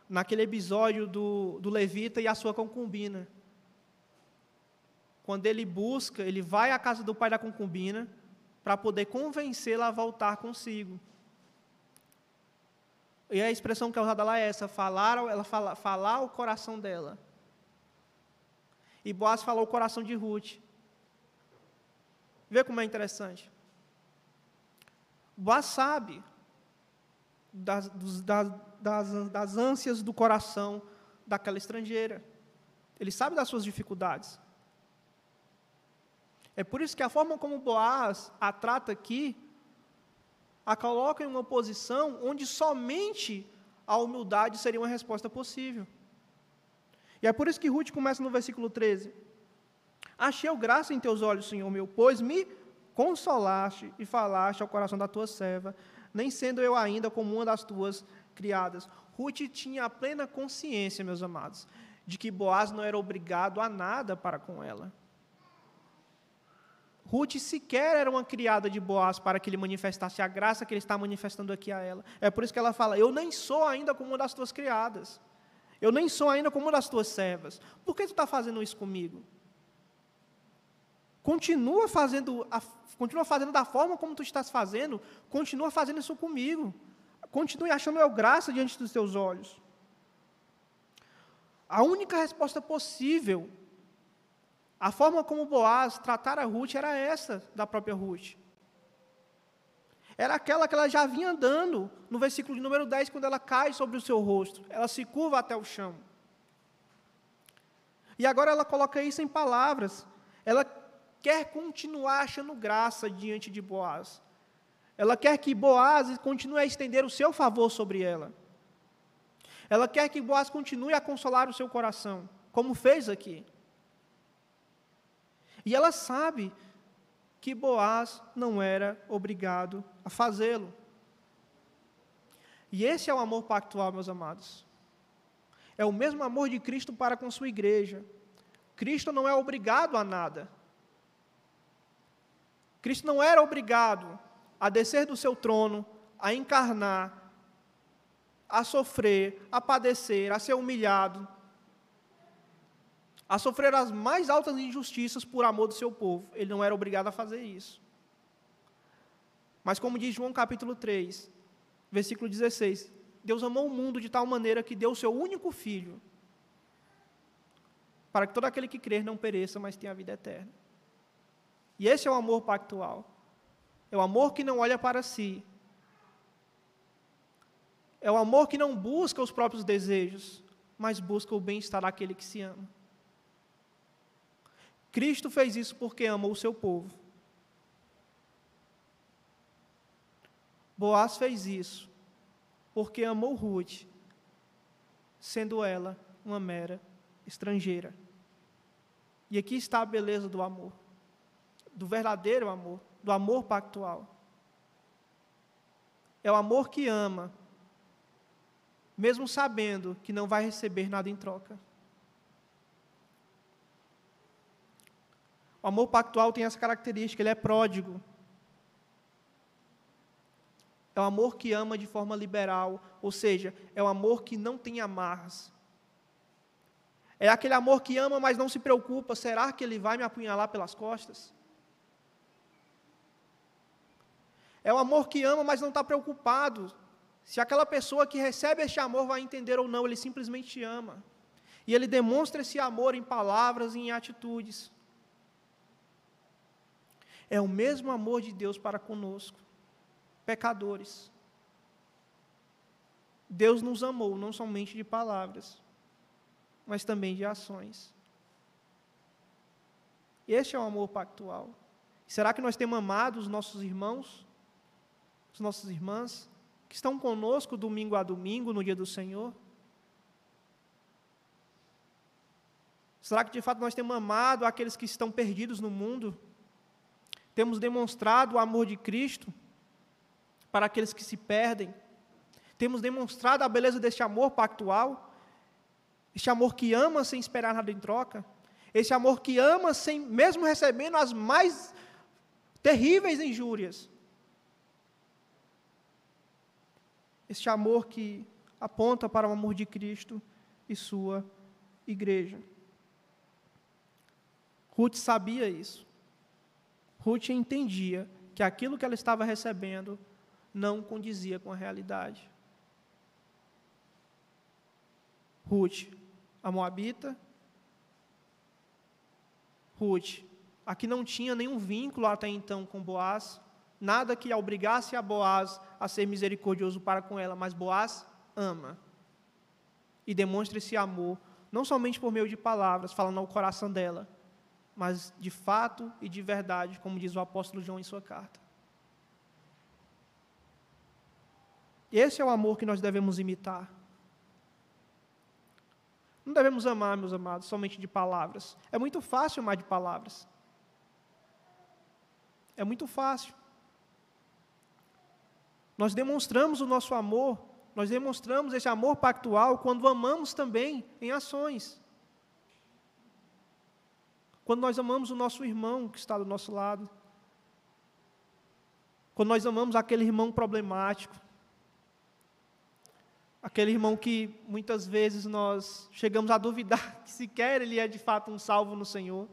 naquele episódio do, do levita e a sua concubina. Quando ele busca, ele vai à casa do pai da concubina para poder convencê-la a voltar consigo. E a expressão que é usada lá é essa, falar, ela fala, falar o coração dela. E Boaz falou o coração de Ruth. Vê como é interessante. Boaz sabe das, das, das, das ânsias do coração daquela estrangeira. Ele sabe das suas dificuldades. É por isso que a forma como Boaz a trata aqui, a coloca em uma posição onde somente a humildade seria uma resposta possível. E é por isso que Ruth começa no versículo 13. Achei graça em teus olhos, Senhor meu, pois me consolaste e falaste ao coração da tua serva, nem sendo eu ainda como uma das tuas criadas. Ruth tinha a plena consciência, meus amados, de que Boaz não era obrigado a nada para com ela. Ruth sequer era uma criada de Boaz para que ele manifestasse a graça que ele está manifestando aqui a ela. É por isso que ela fala: Eu nem sou ainda como uma das tuas criadas. Eu nem sou ainda como das tuas servas. Por que tu está fazendo isso comigo? Continua fazendo, a, continua fazendo da forma como tu estás fazendo, continua fazendo isso comigo. Continue achando eu graça diante dos teus olhos. A única resposta possível a forma como Boaz tratara Ruth era essa da própria Ruth. Era aquela que ela já vinha andando, no versículo de número 10, quando ela cai sobre o seu rosto. Ela se curva até o chão. E agora ela coloca isso em palavras. Ela quer continuar achando graça diante de Boaz. Ela quer que Boaz continue a estender o seu favor sobre ela. Ela quer que Boaz continue a consolar o seu coração, como fez aqui. E ela sabe que Boaz não era obrigado a fazê-lo. E esse é o amor pactual, meus amados. É o mesmo amor de Cristo para com sua igreja. Cristo não é obrigado a nada. Cristo não era obrigado a descer do seu trono, a encarnar, a sofrer, a padecer, a ser humilhado, a sofrer as mais altas injustiças por amor do seu povo. Ele não era obrigado a fazer isso. Mas, como diz João capítulo 3, versículo 16: Deus amou o mundo de tal maneira que deu o seu único filho, para que todo aquele que crer não pereça, mas tenha a vida eterna. E esse é o amor pactual. É o amor que não olha para si. É o amor que não busca os próprios desejos, mas busca o bem-estar daquele que se ama. Cristo fez isso porque ama o seu povo. Boaz fez isso porque amou Ruth, sendo ela uma mera estrangeira. E aqui está a beleza do amor, do verdadeiro amor, do amor pactual. É o amor que ama, mesmo sabendo que não vai receber nada em troca. O amor pactual tem essa característica, ele é pródigo. É um amor que ama de forma liberal, ou seja, é um amor que não tem amarras. É aquele amor que ama, mas não se preocupa: será que ele vai me apunhalar pelas costas? É o amor que ama, mas não está preocupado se aquela pessoa que recebe este amor vai entender ou não, ele simplesmente ama. E ele demonstra esse amor em palavras e em atitudes. É o mesmo amor de Deus para conosco, pecadores. Deus nos amou não somente de palavras, mas também de ações. Este é o amor pactual. Será que nós temos amado os nossos irmãos, as nossas irmãs, que estão conosco domingo a domingo, no dia do Senhor? Será que de fato nós temos amado aqueles que estão perdidos no mundo? Temos demonstrado o amor de Cristo para aqueles que se perdem. Temos demonstrado a beleza deste amor pactual. Este amor que ama sem esperar nada em troca. Este amor que ama sem mesmo recebendo as mais terríveis injúrias. Este amor que aponta para o amor de Cristo e sua igreja. Ruth sabia isso. Ruth entendia que aquilo que ela estava recebendo não condizia com a realidade. Ruth, a Moabita. Ruth, a que não tinha nenhum vínculo até então com Boaz, nada que a obrigasse a Boaz a ser misericordioso para com ela, mas Boaz ama. E demonstra esse amor, não somente por meio de palavras, falando ao coração dela, mas de fato e de verdade, como diz o apóstolo João em sua carta. Esse é o amor que nós devemos imitar. Não devemos amar, meus amados, somente de palavras. É muito fácil amar de palavras. É muito fácil. Nós demonstramos o nosso amor, nós demonstramos esse amor pactual quando amamos também em ações. Quando nós amamos o nosso irmão que está do nosso lado, Quando nós amamos aquele irmão problemático, aquele irmão que muitas vezes nós chegamos a duvidar que sequer ele é de fato um salvo no Senhor.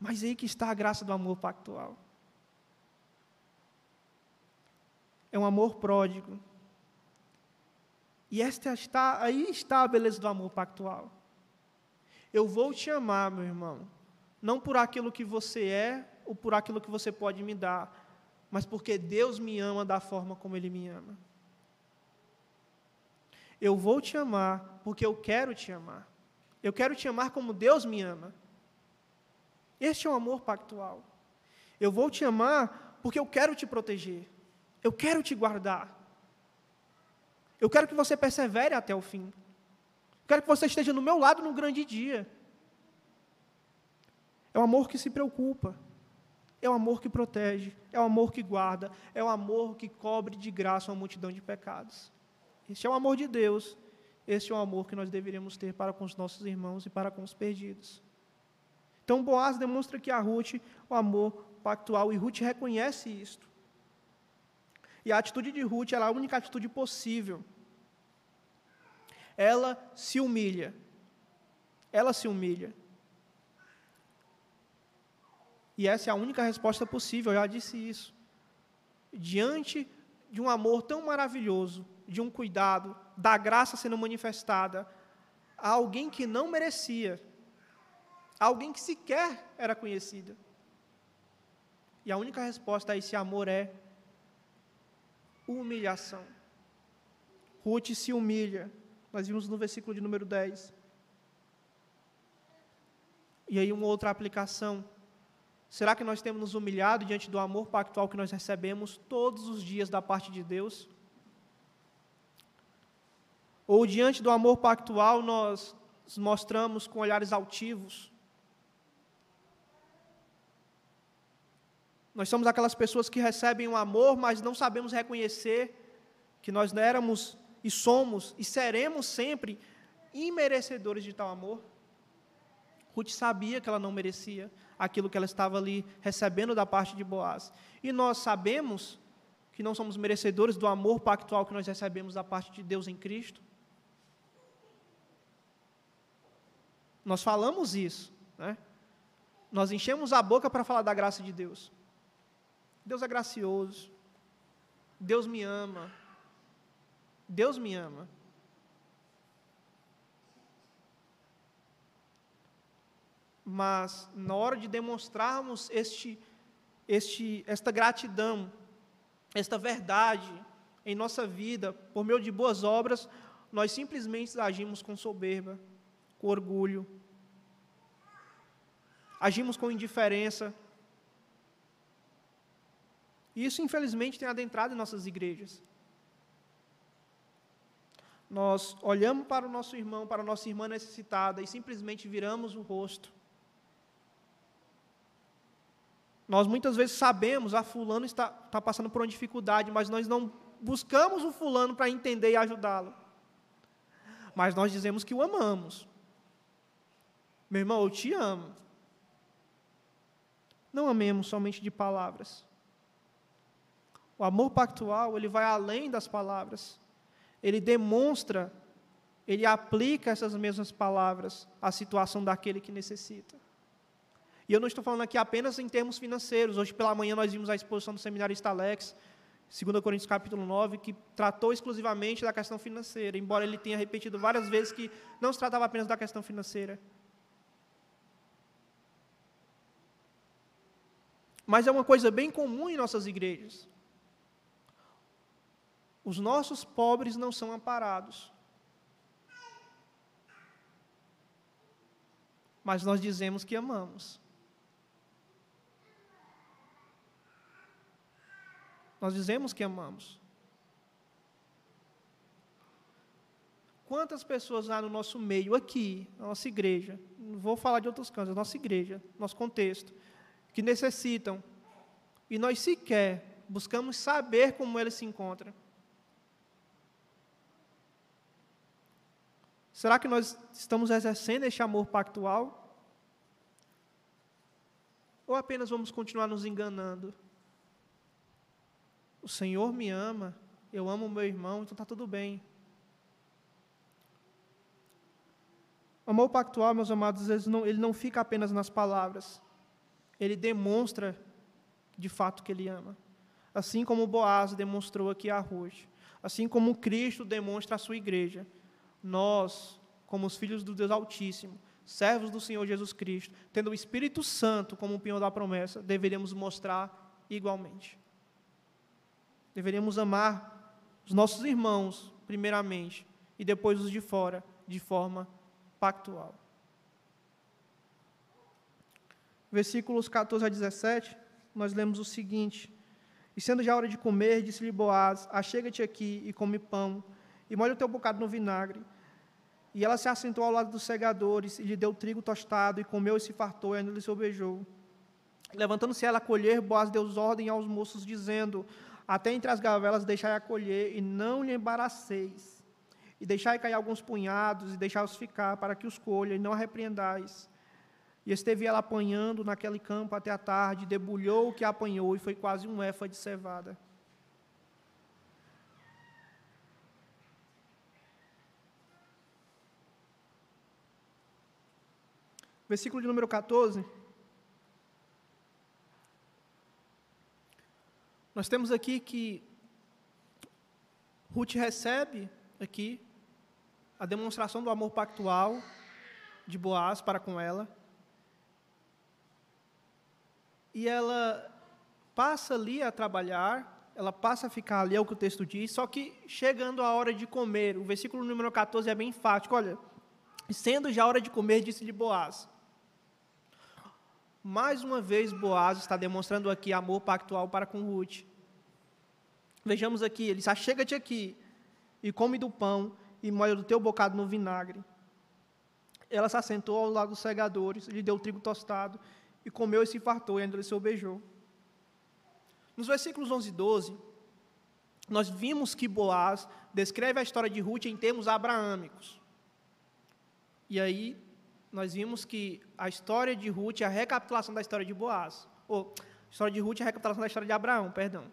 Mas aí que está a graça do amor pactual. É um amor pródigo. E esta está, aí está a beleza do amor pactual. Eu vou te amar, meu irmão, não por aquilo que você é ou por aquilo que você pode me dar, mas porque Deus me ama da forma como Ele me ama. Eu vou te amar porque eu quero te amar. Eu quero te amar como Deus me ama. Este é o amor pactual. Eu vou te amar porque eu quero te proteger. Eu quero te guardar. Eu quero que você persevere até o fim. Eu quero que você esteja no meu lado no grande dia. É o amor que se preocupa. É o amor que protege. É o amor que guarda. É o amor que cobre de graça uma multidão de pecados. Este é o amor de Deus. Este é o amor que nós deveríamos ter para com os nossos irmãos e para com os perdidos. Então, Boaz demonstra que a Ruth, o amor pactual, e Ruth reconhece isto. E a atitude de Ruth é a única atitude possível. Ela se humilha. Ela se humilha. E essa é a única resposta possível, eu já disse isso. Diante de um amor tão maravilhoso, de um cuidado, da graça sendo manifestada a alguém que não merecia, a alguém que sequer era conhecida. E a única resposta a esse amor é humilhação. Ruth se humilha. Nós vimos no versículo de número 10. E aí, uma outra aplicação. Será que nós temos nos humilhado diante do amor pactual que nós recebemos todos os dias da parte de Deus? Ou diante do amor pactual nós nos mostramos com olhares altivos? Nós somos aquelas pessoas que recebem o amor, mas não sabemos reconhecer que nós éramos e somos e seremos sempre imerecedores de tal amor. Ruth sabia que ela não merecia aquilo que ela estava ali recebendo da parte de Boaz. E nós sabemos que não somos merecedores do amor pactual que nós recebemos da parte de Deus em Cristo. Nós falamos isso, né? Nós enchemos a boca para falar da graça de Deus. Deus é gracioso. Deus me ama. Deus me ama. Mas na hora de demonstrarmos este, este, esta gratidão, esta verdade em nossa vida, por meio de boas obras, nós simplesmente agimos com soberba, com orgulho, agimos com indiferença, isso, infelizmente, tem adentrado em nossas igrejas. Nós olhamos para o nosso irmão, para a nossa irmã necessitada e simplesmente viramos o rosto. Nós muitas vezes sabemos, a ah, fulano está, está passando por uma dificuldade, mas nós não buscamos o fulano para entender e ajudá-lo. Mas nós dizemos que o amamos. Meu irmão, eu te amo. Não amemos somente de palavras. O amor pactual, ele vai além das palavras. Ele demonstra, ele aplica essas mesmas palavras à situação daquele que necessita. E eu não estou falando aqui apenas em termos financeiros. Hoje pela manhã nós vimos a exposição do seminário Alex, 2 Coríntios capítulo 9, que tratou exclusivamente da questão financeira, embora ele tenha repetido várias vezes que não se tratava apenas da questão financeira. Mas é uma coisa bem comum em nossas igrejas. Os nossos pobres não são amparados. Mas nós dizemos que amamos. Nós dizemos que amamos. Quantas pessoas há no nosso meio, aqui, na nossa igreja, não vou falar de outros cantos, nossa igreja, nosso contexto, que necessitam, e nós sequer buscamos saber como eles se encontram. Será que nós estamos exercendo este amor pactual? Ou apenas vamos continuar nos enganando o Senhor me ama, eu amo meu irmão, então está tudo bem. O amor pactual, meus amados, ele não, ele não fica apenas nas palavras, ele demonstra de fato que ele ama. Assim como Boaz demonstrou aqui a Ruth, assim como Cristo demonstra a sua igreja, nós, como os filhos do Deus Altíssimo, servos do Senhor Jesus Cristo, tendo o Espírito Santo como o penhor da promessa, deveríamos mostrar igualmente. Deveríamos amar os nossos irmãos, primeiramente, e depois os de fora, de forma pactual. Versículos 14 a 17, nós lemos o seguinte: E sendo já hora de comer, disse-lhe Boaz: Achega-te aqui e come pão, e molha o teu bocado no vinagre. E ela se assentou ao lado dos segadores, e lhe deu trigo tostado, e comeu e se fartou, e ainda lhe sobrejou. Levantando-se ela a colher, Boaz deu ordem aos moços, dizendo: Até entre as gavelas deixai a colher, e não lhe embaraceis. E deixai cair alguns punhados, e deixai-os ficar, para que os colha, e não a repreendais. E esteve ela apanhando naquele campo até a tarde, debulhou o que apanhou, e foi quase um éfa de cevada. Versículo de número 14. Nós temos aqui que Ruth recebe aqui a demonstração do amor pactual de Boaz para com ela. E ela passa ali a trabalhar, ela passa a ficar ali, é o que o texto diz, só que chegando a hora de comer, o versículo número 14 é bem enfático, olha, sendo já hora de comer, disse-lhe Boaz, mais uma vez, Boaz está demonstrando aqui amor pactual para com Ruth. Vejamos aqui, ele diz: Achega-te aqui e come do pão e molha do teu bocado no vinagre. Ela se assentou ao lado dos segadores, lhe deu trigo tostado e comeu e se fartou e lhe se beijou. Nos versículos 11 e 12, nós vimos que Boaz descreve a história de Ruth em termos abraâmicos. E aí, nós vimos que a história de Ruth é a recapitulação da história de Boaz. Ou, a história de Ruth é a recapitulação da história de Abraão, perdão.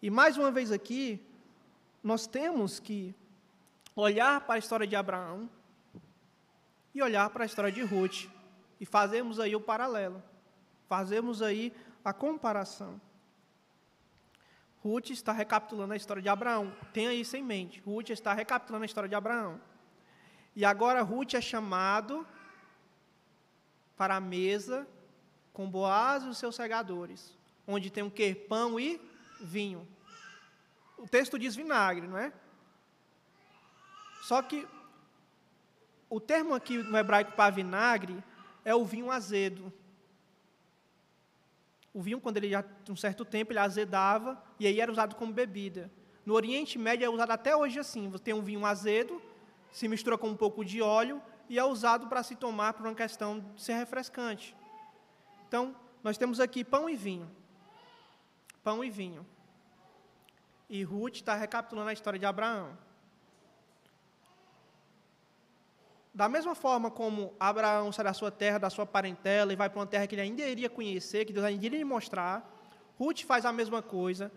E mais uma vez aqui, nós temos que olhar para a história de Abraão e olhar para a história de Ruth. E fazemos aí o paralelo. Fazemos aí a comparação. Ruth está recapitulando a história de Abraão. Tenha isso em mente. Ruth está recapitulando a história de Abraão. E agora Ruth é chamado para a mesa com Boaz e os seus segadores, onde tem o que? Pão e vinho. O texto diz vinagre, não é? Só que o termo aqui no hebraico para vinagre é o vinho azedo. O vinho, quando ele já um certo tempo, ele azedava e aí era usado como bebida. No Oriente Médio é usado até hoje assim. Você tem um vinho azedo se mistura com um pouco de óleo e é usado para se tomar por uma questão de ser refrescante. Então, nós temos aqui pão e vinho. Pão e vinho. E Ruth está recapitulando a história de Abraão. Da mesma forma como Abraão sai da sua terra, da sua parentela, e vai para uma terra que ele ainda iria conhecer, que Deus ainda iria lhe mostrar, Ruth faz a mesma coisa.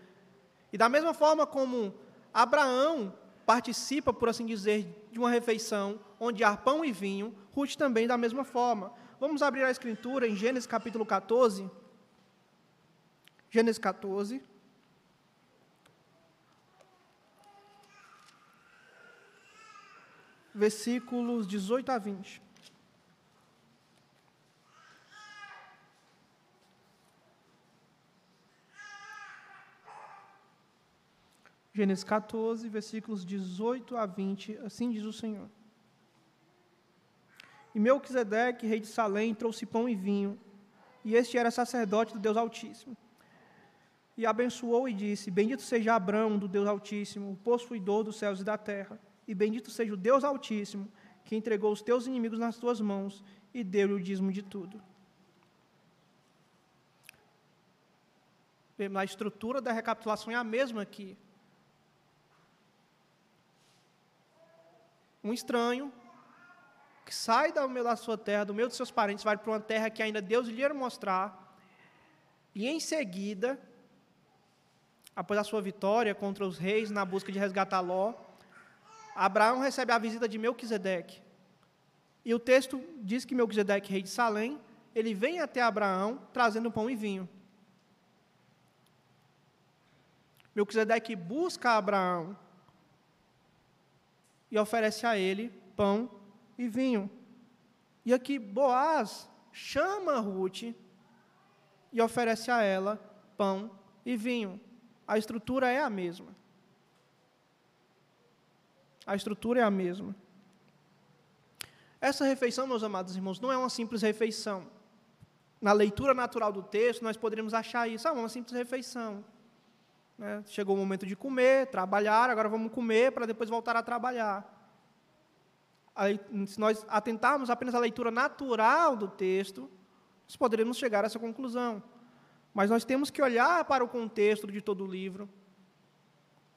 E da mesma forma como Abraão participa, por assim dizer, de uma refeição onde há pão e vinho, Ruth também da mesma forma. Vamos abrir a escritura em Gênesis capítulo 14. Gênesis 14. Versículos 18 a 20. Gênesis 14, versículos 18 a 20, assim diz o Senhor. E Melquisedeque, rei de Salém, trouxe pão e vinho, e este era sacerdote do Deus Altíssimo. E abençoou e disse: Bendito seja Abraão do Deus Altíssimo, o possuidor dos céus e da terra, e bendito seja o Deus Altíssimo, que entregou os teus inimigos nas tuas mãos e deu-lhe o dízimo de tudo. A estrutura da recapitulação é a mesma aqui. um estranho que sai do meio da sua terra, do meio dos seus parentes, vai para uma terra que ainda Deus lhe ia mostrar. E em seguida, após a sua vitória contra os reis na busca de resgatar Ló, Abraão recebe a visita de Melquisedeque. E o texto diz que Melquisedeque, rei de Salém, ele vem até Abraão trazendo pão e vinho. Melquisedeque busca Abraão e oferece a ele pão e vinho. E aqui Boaz chama Ruth e oferece a ela pão e vinho. A estrutura é a mesma. A estrutura é a mesma. Essa refeição, meus amados irmãos, não é uma simples refeição. Na leitura natural do texto, nós poderíamos achar isso, ah, uma simples refeição. Né? Chegou o momento de comer, trabalhar, agora vamos comer para depois voltar a trabalhar. Aí, se nós atentarmos apenas à leitura natural do texto, nós poderemos chegar a essa conclusão. Mas nós temos que olhar para o contexto de todo o livro,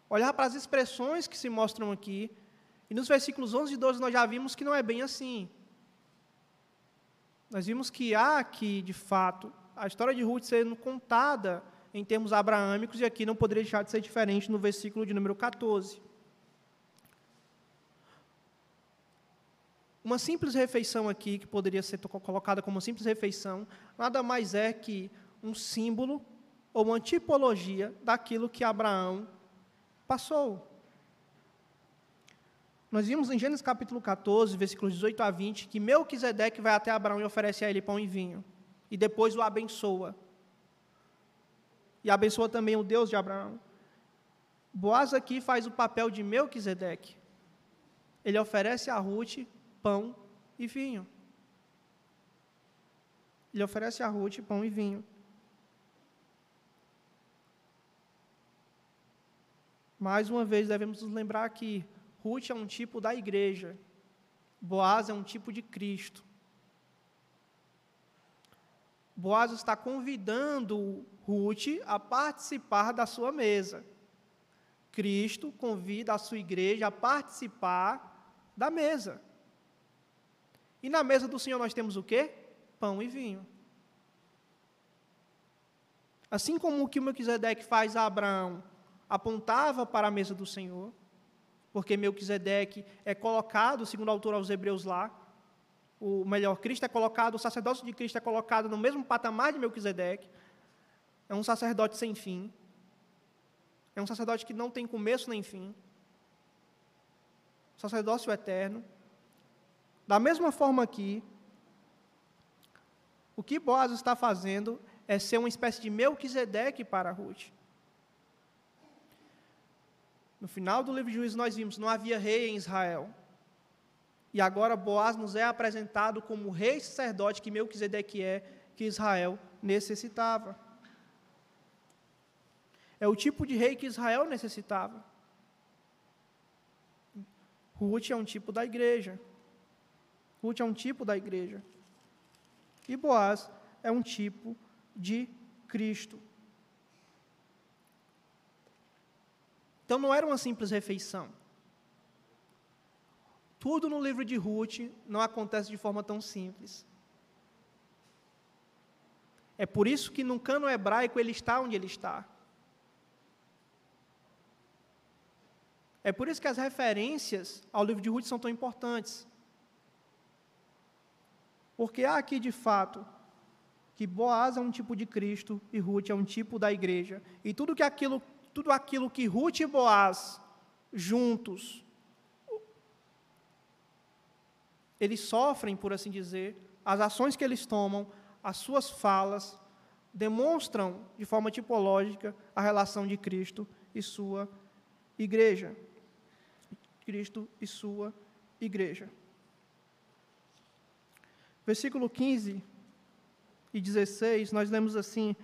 olhar para as expressões que se mostram aqui, e nos versículos 11 e 12 nós já vimos que não é bem assim. Nós vimos que há aqui, de fato, a história de Ruth sendo contada em termos abraâmicos, e aqui não poderia deixar de ser diferente no versículo de número 14. Uma simples refeição aqui, que poderia ser colocada como uma simples refeição, nada mais é que um símbolo ou uma tipologia daquilo que Abraão passou. Nós vimos em Gênesis capítulo 14, versículos 18 a 20, que Melquisedeque vai até Abraão e oferece a ele pão e vinho, e depois o abençoa. E abençoa também o Deus de Abraão. Boaz aqui faz o papel de Melquisedeque. Ele oferece a Ruth pão e vinho. Ele oferece a Ruth pão e vinho. Mais uma vez, devemos nos lembrar que Ruth é um tipo da igreja, Boaz é um tipo de Cristo. Boaz está convidando Ruth a participar da sua mesa. Cristo convida a sua igreja a participar da mesa. E na mesa do Senhor nós temos o quê? Pão e vinho. Assim como o que Melquisedeque faz a Abraão apontava para a mesa do Senhor, porque Melquisedeque é colocado, segundo o autor aos Hebreus lá, o melhor, Cristo é colocado, o sacerdócio de Cristo é colocado no mesmo patamar de Melquisedeque, é um sacerdote sem fim, é um sacerdote que não tem começo nem fim, sacerdócio eterno, da mesma forma aqui, o que Boaz está fazendo é ser uma espécie de Melquisedeque para Ruth. No final do livro de Juízes nós vimos, não havia rei em Israel. E agora Boaz nos é apresentado como o rei sacerdote que Melquisedeque é, que Israel necessitava. É o tipo de rei que Israel necessitava. Ruth é um tipo da igreja. Ruth é um tipo da igreja. E Boaz é um tipo de Cristo. Então não era uma simples refeição. Tudo no livro de Ruth não acontece de forma tão simples. É por isso que no cano hebraico ele está onde ele está. É por isso que as referências ao livro de Ruth são tão importantes. Porque há aqui de fato que Boaz é um tipo de Cristo e Ruth é um tipo da igreja. E tudo que aquilo tudo aquilo que Ruth e Boaz, juntos, eles sofrem, por assim dizer, as ações que eles tomam, as suas falas, demonstram de forma tipológica a relação de Cristo e sua igreja. Cristo e sua igreja. Versículo 15 e 16, nós lemos assim: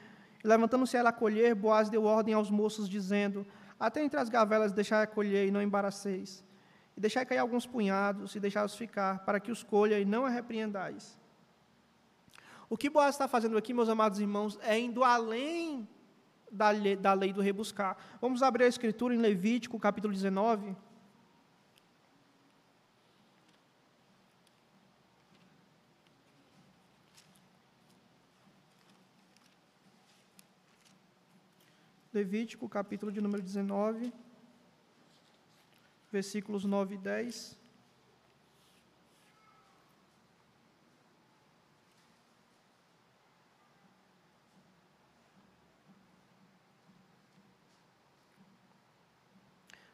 Levantando-se ela a colher, Boaz deu ordem aos moços, dizendo: Até entre as gavelas deixai a colher e não embaraceis. E deixai cair alguns punhados e deixai-os ficar, para que os colha e não a repreendais. O que Boaz está fazendo aqui, meus amados irmãos, é indo além da lei, da lei do rebuscar. Vamos abrir a escritura em Levítico, capítulo 19. Levítico, capítulo de número 19, versículos 9 e 10.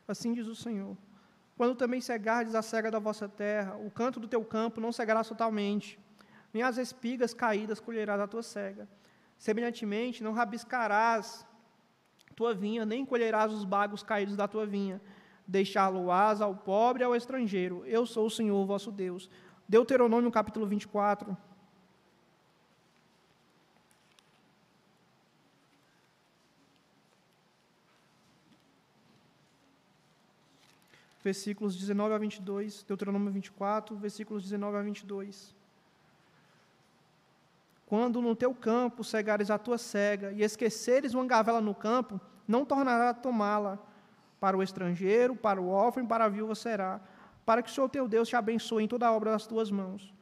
Assim diz o Senhor. Quando também cegardes a cega da vossa terra, o canto do teu campo não cegará totalmente, nem as espigas caídas colherás a tua cega. Semelhantemente, não rabiscarás tua vinha, nem colherás os bagos caídos da tua vinha. Deixá-lo-ás ao pobre e ao estrangeiro. Eu sou o Senhor vosso Deus. Deuteronômio capítulo 24. Versículos 19 a 22, Deuteronômio 24, versículos 19 a 22. Quando no teu campo cegares a tua cega e esqueceres uma gavela no campo, não tornará a tomá-la. Para o estrangeiro, para o órfão, para a viúva será, para que o Senhor teu Deus te abençoe em toda a obra das tuas mãos.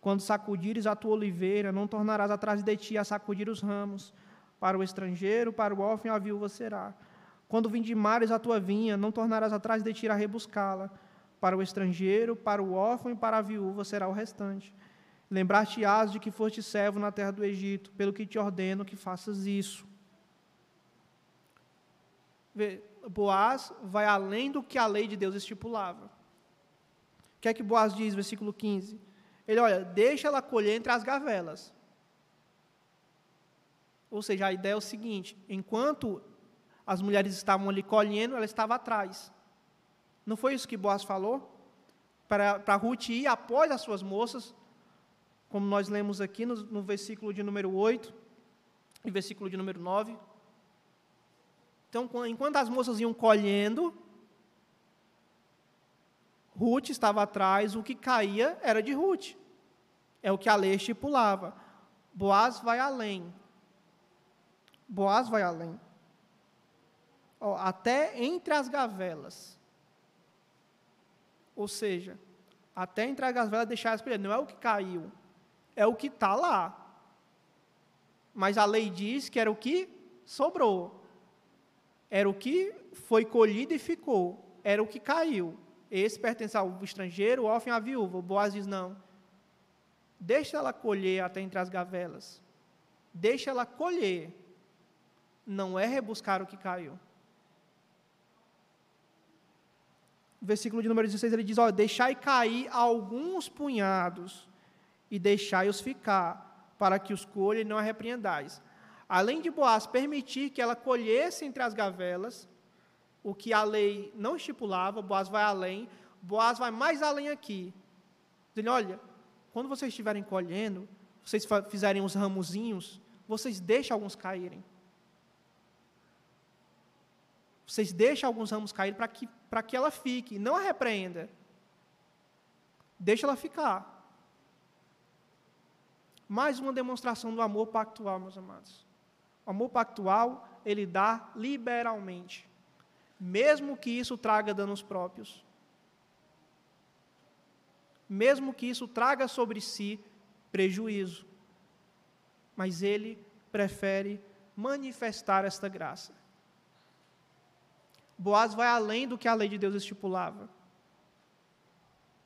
Quando sacudires a tua oliveira, não tornarás atrás de ti a sacudir os ramos. Para o estrangeiro, para o órfão a viúva será. Quando vindimares a tua vinha, não tornarás atrás de ti a rebuscá-la. Para o estrangeiro, para o órfão e para a viúva será o restante. Lembrar-te-ás de que foste servo na terra do Egito, pelo que te ordeno que faças isso. Boaz vai além do que a lei de Deus estipulava. O que é que Boaz diz, versículo 15? Ele, olha, deixa ela colher entre as gavelas. Ou seja, a ideia é o seguinte: enquanto as mulheres estavam ali colhendo, ela estava atrás. Não foi isso que Boaz falou? Para, para Ruth ir após as suas moças, como nós lemos aqui no, no versículo de número 8 e versículo de número 9. Então, enquanto as moças iam colhendo, Ruth estava atrás, o que caía era de Ruth. É o que a lei estipulava. Boaz vai além. Boaz vai além. Até entre as gavelas. Ou seja, até entre as gavelas deixar as Não é o que caiu, é o que está lá. Mas a lei diz que era o que sobrou. Era o que foi colhido e ficou. Era o que caiu. Esse pertence ao estrangeiro, o órfão a viúva. O Boaz diz: não. Deixa ela colher até entre as gavelas. Deixa ela colher. Não é rebuscar o que caiu. versículo de número 16, ele diz: Olha, deixai cair alguns punhados e deixai-os ficar, para que os colhe e não a repreendais. Além de Boaz permitir que ela colhesse entre as gavelas, o que a lei não estipulava, Boaz vai além, Boaz vai mais além aqui. Dizendo, olha, quando vocês estiverem colhendo, vocês fizerem os ramozinhos, vocês deixem alguns caírem. Vocês deixem alguns ramos cair para que, que ela fique, não a repreenda. Deixa ela ficar. Mais uma demonstração do amor pactual, meus amados. O amor pactual, ele dá liberalmente, mesmo que isso traga danos próprios. Mesmo que isso traga sobre si prejuízo. Mas ele prefere manifestar esta graça. Boaz vai além do que a lei de Deus estipulava.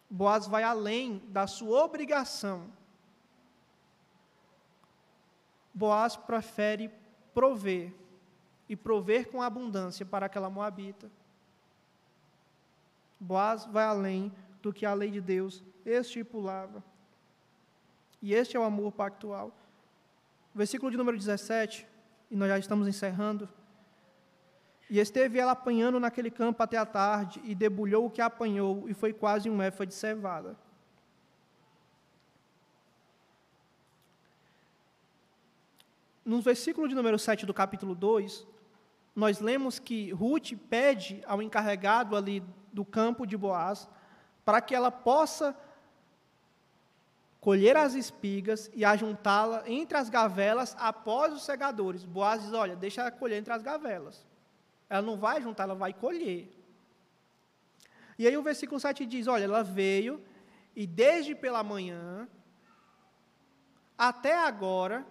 Boaz vai além da sua obrigação Boaz prefere prover e prover com abundância para aquela moabita. Boaz vai além do que a lei de Deus estipulava. E este é o amor pactual. Versículo de número 17, e nós já estamos encerrando. E esteve ela apanhando naquele campo até a tarde, e debulhou o que apanhou, e foi quase um éfa de cevada. No versículo de número 7 do capítulo 2, nós lemos que Ruth pede ao encarregado ali do campo de Boaz para que ela possa colher as espigas e ajuntá-la entre as gavelas após os segadores. Boaz diz: Olha, deixa ela colher entre as gavelas. Ela não vai juntar, ela vai colher. E aí o versículo 7 diz: Olha, ela veio e desde pela manhã até agora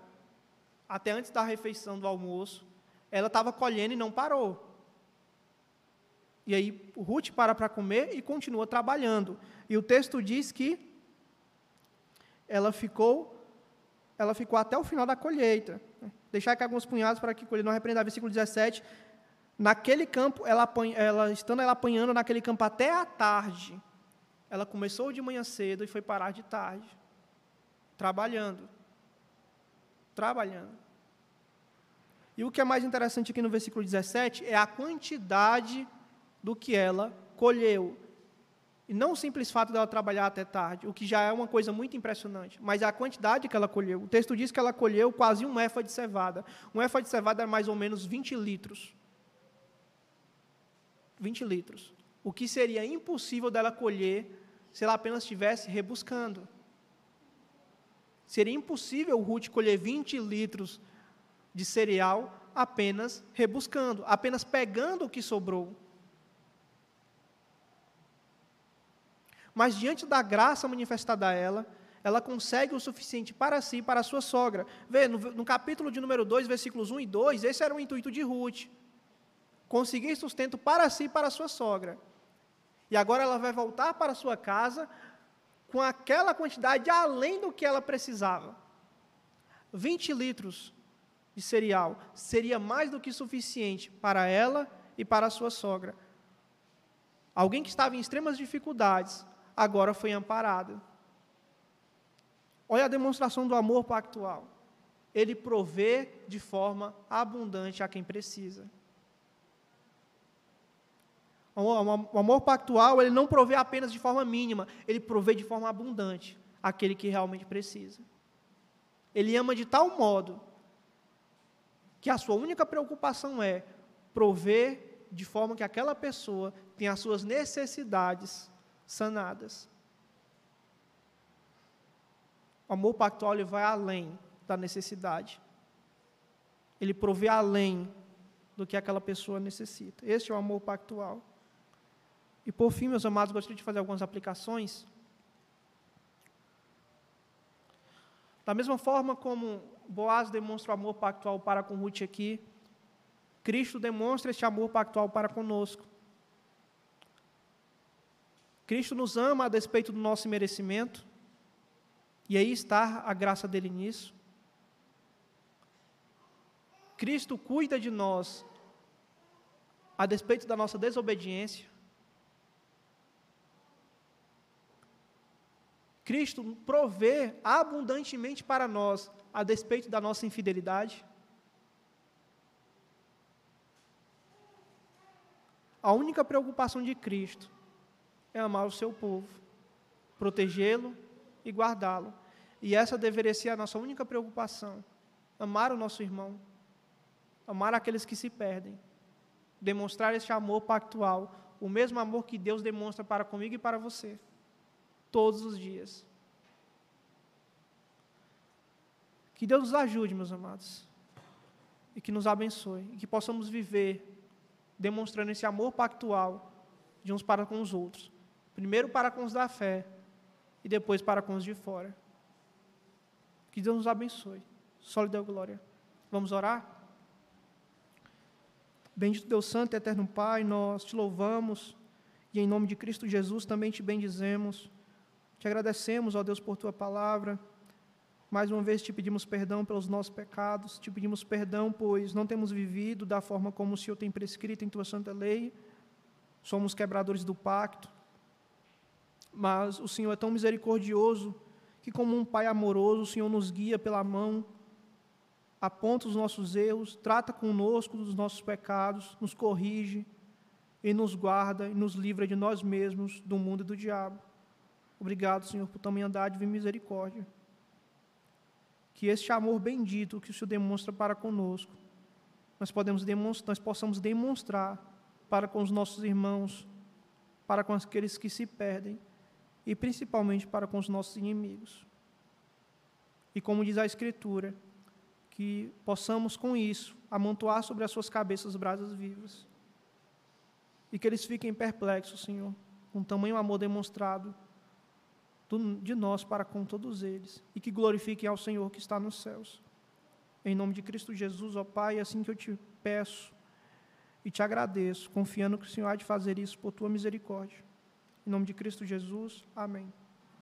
até antes da refeição do almoço, ela estava colhendo e não parou. E aí Ruth para para comer e continua trabalhando. E o texto diz que ela ficou ela ficou até o final da colheita. Deixar aqui alguns punhados para que não repreenda, versículo 17. Naquele campo, ela, ela, estando ela apanhando naquele campo até a tarde, ela começou de manhã cedo e foi parar de tarde, trabalhando. Trabalhando. E o que é mais interessante aqui no versículo 17 é a quantidade do que ela colheu. E não o simples fato dela trabalhar até tarde, o que já é uma coisa muito impressionante, mas a quantidade que ela colheu. O texto diz que ela colheu quase um efa de cevada. Um efa de cevada é mais ou menos 20 litros. 20 litros. O que seria impossível dela colher se ela apenas estivesse rebuscando. Seria impossível Ruth colher 20 litros de cereal apenas rebuscando, apenas pegando o que sobrou. mas diante da graça manifestada a ela, ela consegue o suficiente para si e para a sua sogra. Vê, no, no, capítulo de número 2, versículos 1 e 2, esse era o intuito de Ruth. Conseguir sustento para si e para a sua sogra. E agora ela vai voltar para a sua casa com aquela quantidade além do que ela precisava. 20 litros de cereal seria mais do que suficiente para ela e para a sua sogra. Alguém que estava em extremas dificuldades, agora foi amparada. Olha a demonstração do amor pactual. Ele provê de forma abundante a quem precisa. O amor pactual, ele não provê apenas de forma mínima, ele provê de forma abundante aquele que realmente precisa. Ele ama de tal modo que a sua única preocupação é prover de forma que aquela pessoa tenha as suas necessidades sanadas. O amor pactual ele vai além da necessidade. Ele provê além do que aquela pessoa necessita. Este é o amor pactual. E por fim, meus amados, gostaria de fazer algumas aplicações. Da mesma forma como Boaz demonstra o amor pactual para com Ruth aqui, Cristo demonstra este amor pactual para conosco. Cristo nos ama a despeito do nosso merecimento, e aí está a graça dele nisso. Cristo cuida de nós a despeito da nossa desobediência. Cristo provê abundantemente para nós a despeito da nossa infidelidade. A única preocupação de Cristo é amar o seu povo, protegê-lo e guardá-lo. E essa deveria ser a nossa única preocupação: amar o nosso irmão, amar aqueles que se perdem, demonstrar esse amor pactual, o mesmo amor que Deus demonstra para comigo e para você, todos os dias. Que Deus nos ajude, meus amados, e que nos abençoe, e que possamos viver demonstrando esse amor pactual de uns para com os outros Primeiro para com os da fé e depois para com os de fora. Que Deus nos abençoe. Só lhe deu glória. Vamos orar? Bendito Deus Santo e Eterno Pai, nós te louvamos e em nome de Cristo Jesus também te bendizemos. Te agradecemos, ó Deus, por tua palavra. Mais uma vez te pedimos perdão pelos nossos pecados, te pedimos perdão, pois não temos vivido da forma como o Senhor tem prescrito em tua santa lei. Somos quebradores do pacto, mas o Senhor é tão misericordioso que, como um Pai amoroso, o Senhor nos guia pela mão, aponta os nossos erros, trata conosco dos nossos pecados, nos corrige e nos guarda e nos livra de nós mesmos, do mundo e do diabo. Obrigado, Senhor, por tamanha dádiva e misericórdia. Que este amor bendito que o Senhor demonstra para conosco, nós, podemos demonstrar, nós possamos demonstrar para com os nossos irmãos, para com aqueles que se perdem e principalmente para com os nossos inimigos. E como diz a Escritura, que possamos com isso amontoar sobre as suas cabeças brasas vivas. E que eles fiquem perplexos, Senhor, com tamanho amor demonstrado de nós para com todos eles. E que glorifiquem ao Senhor que está nos céus. Em nome de Cristo Jesus, ó Pai, assim que eu te peço e te agradeço, confiando que o Senhor há de fazer isso por tua misericórdia. Em nome de Cristo Jesus, amém.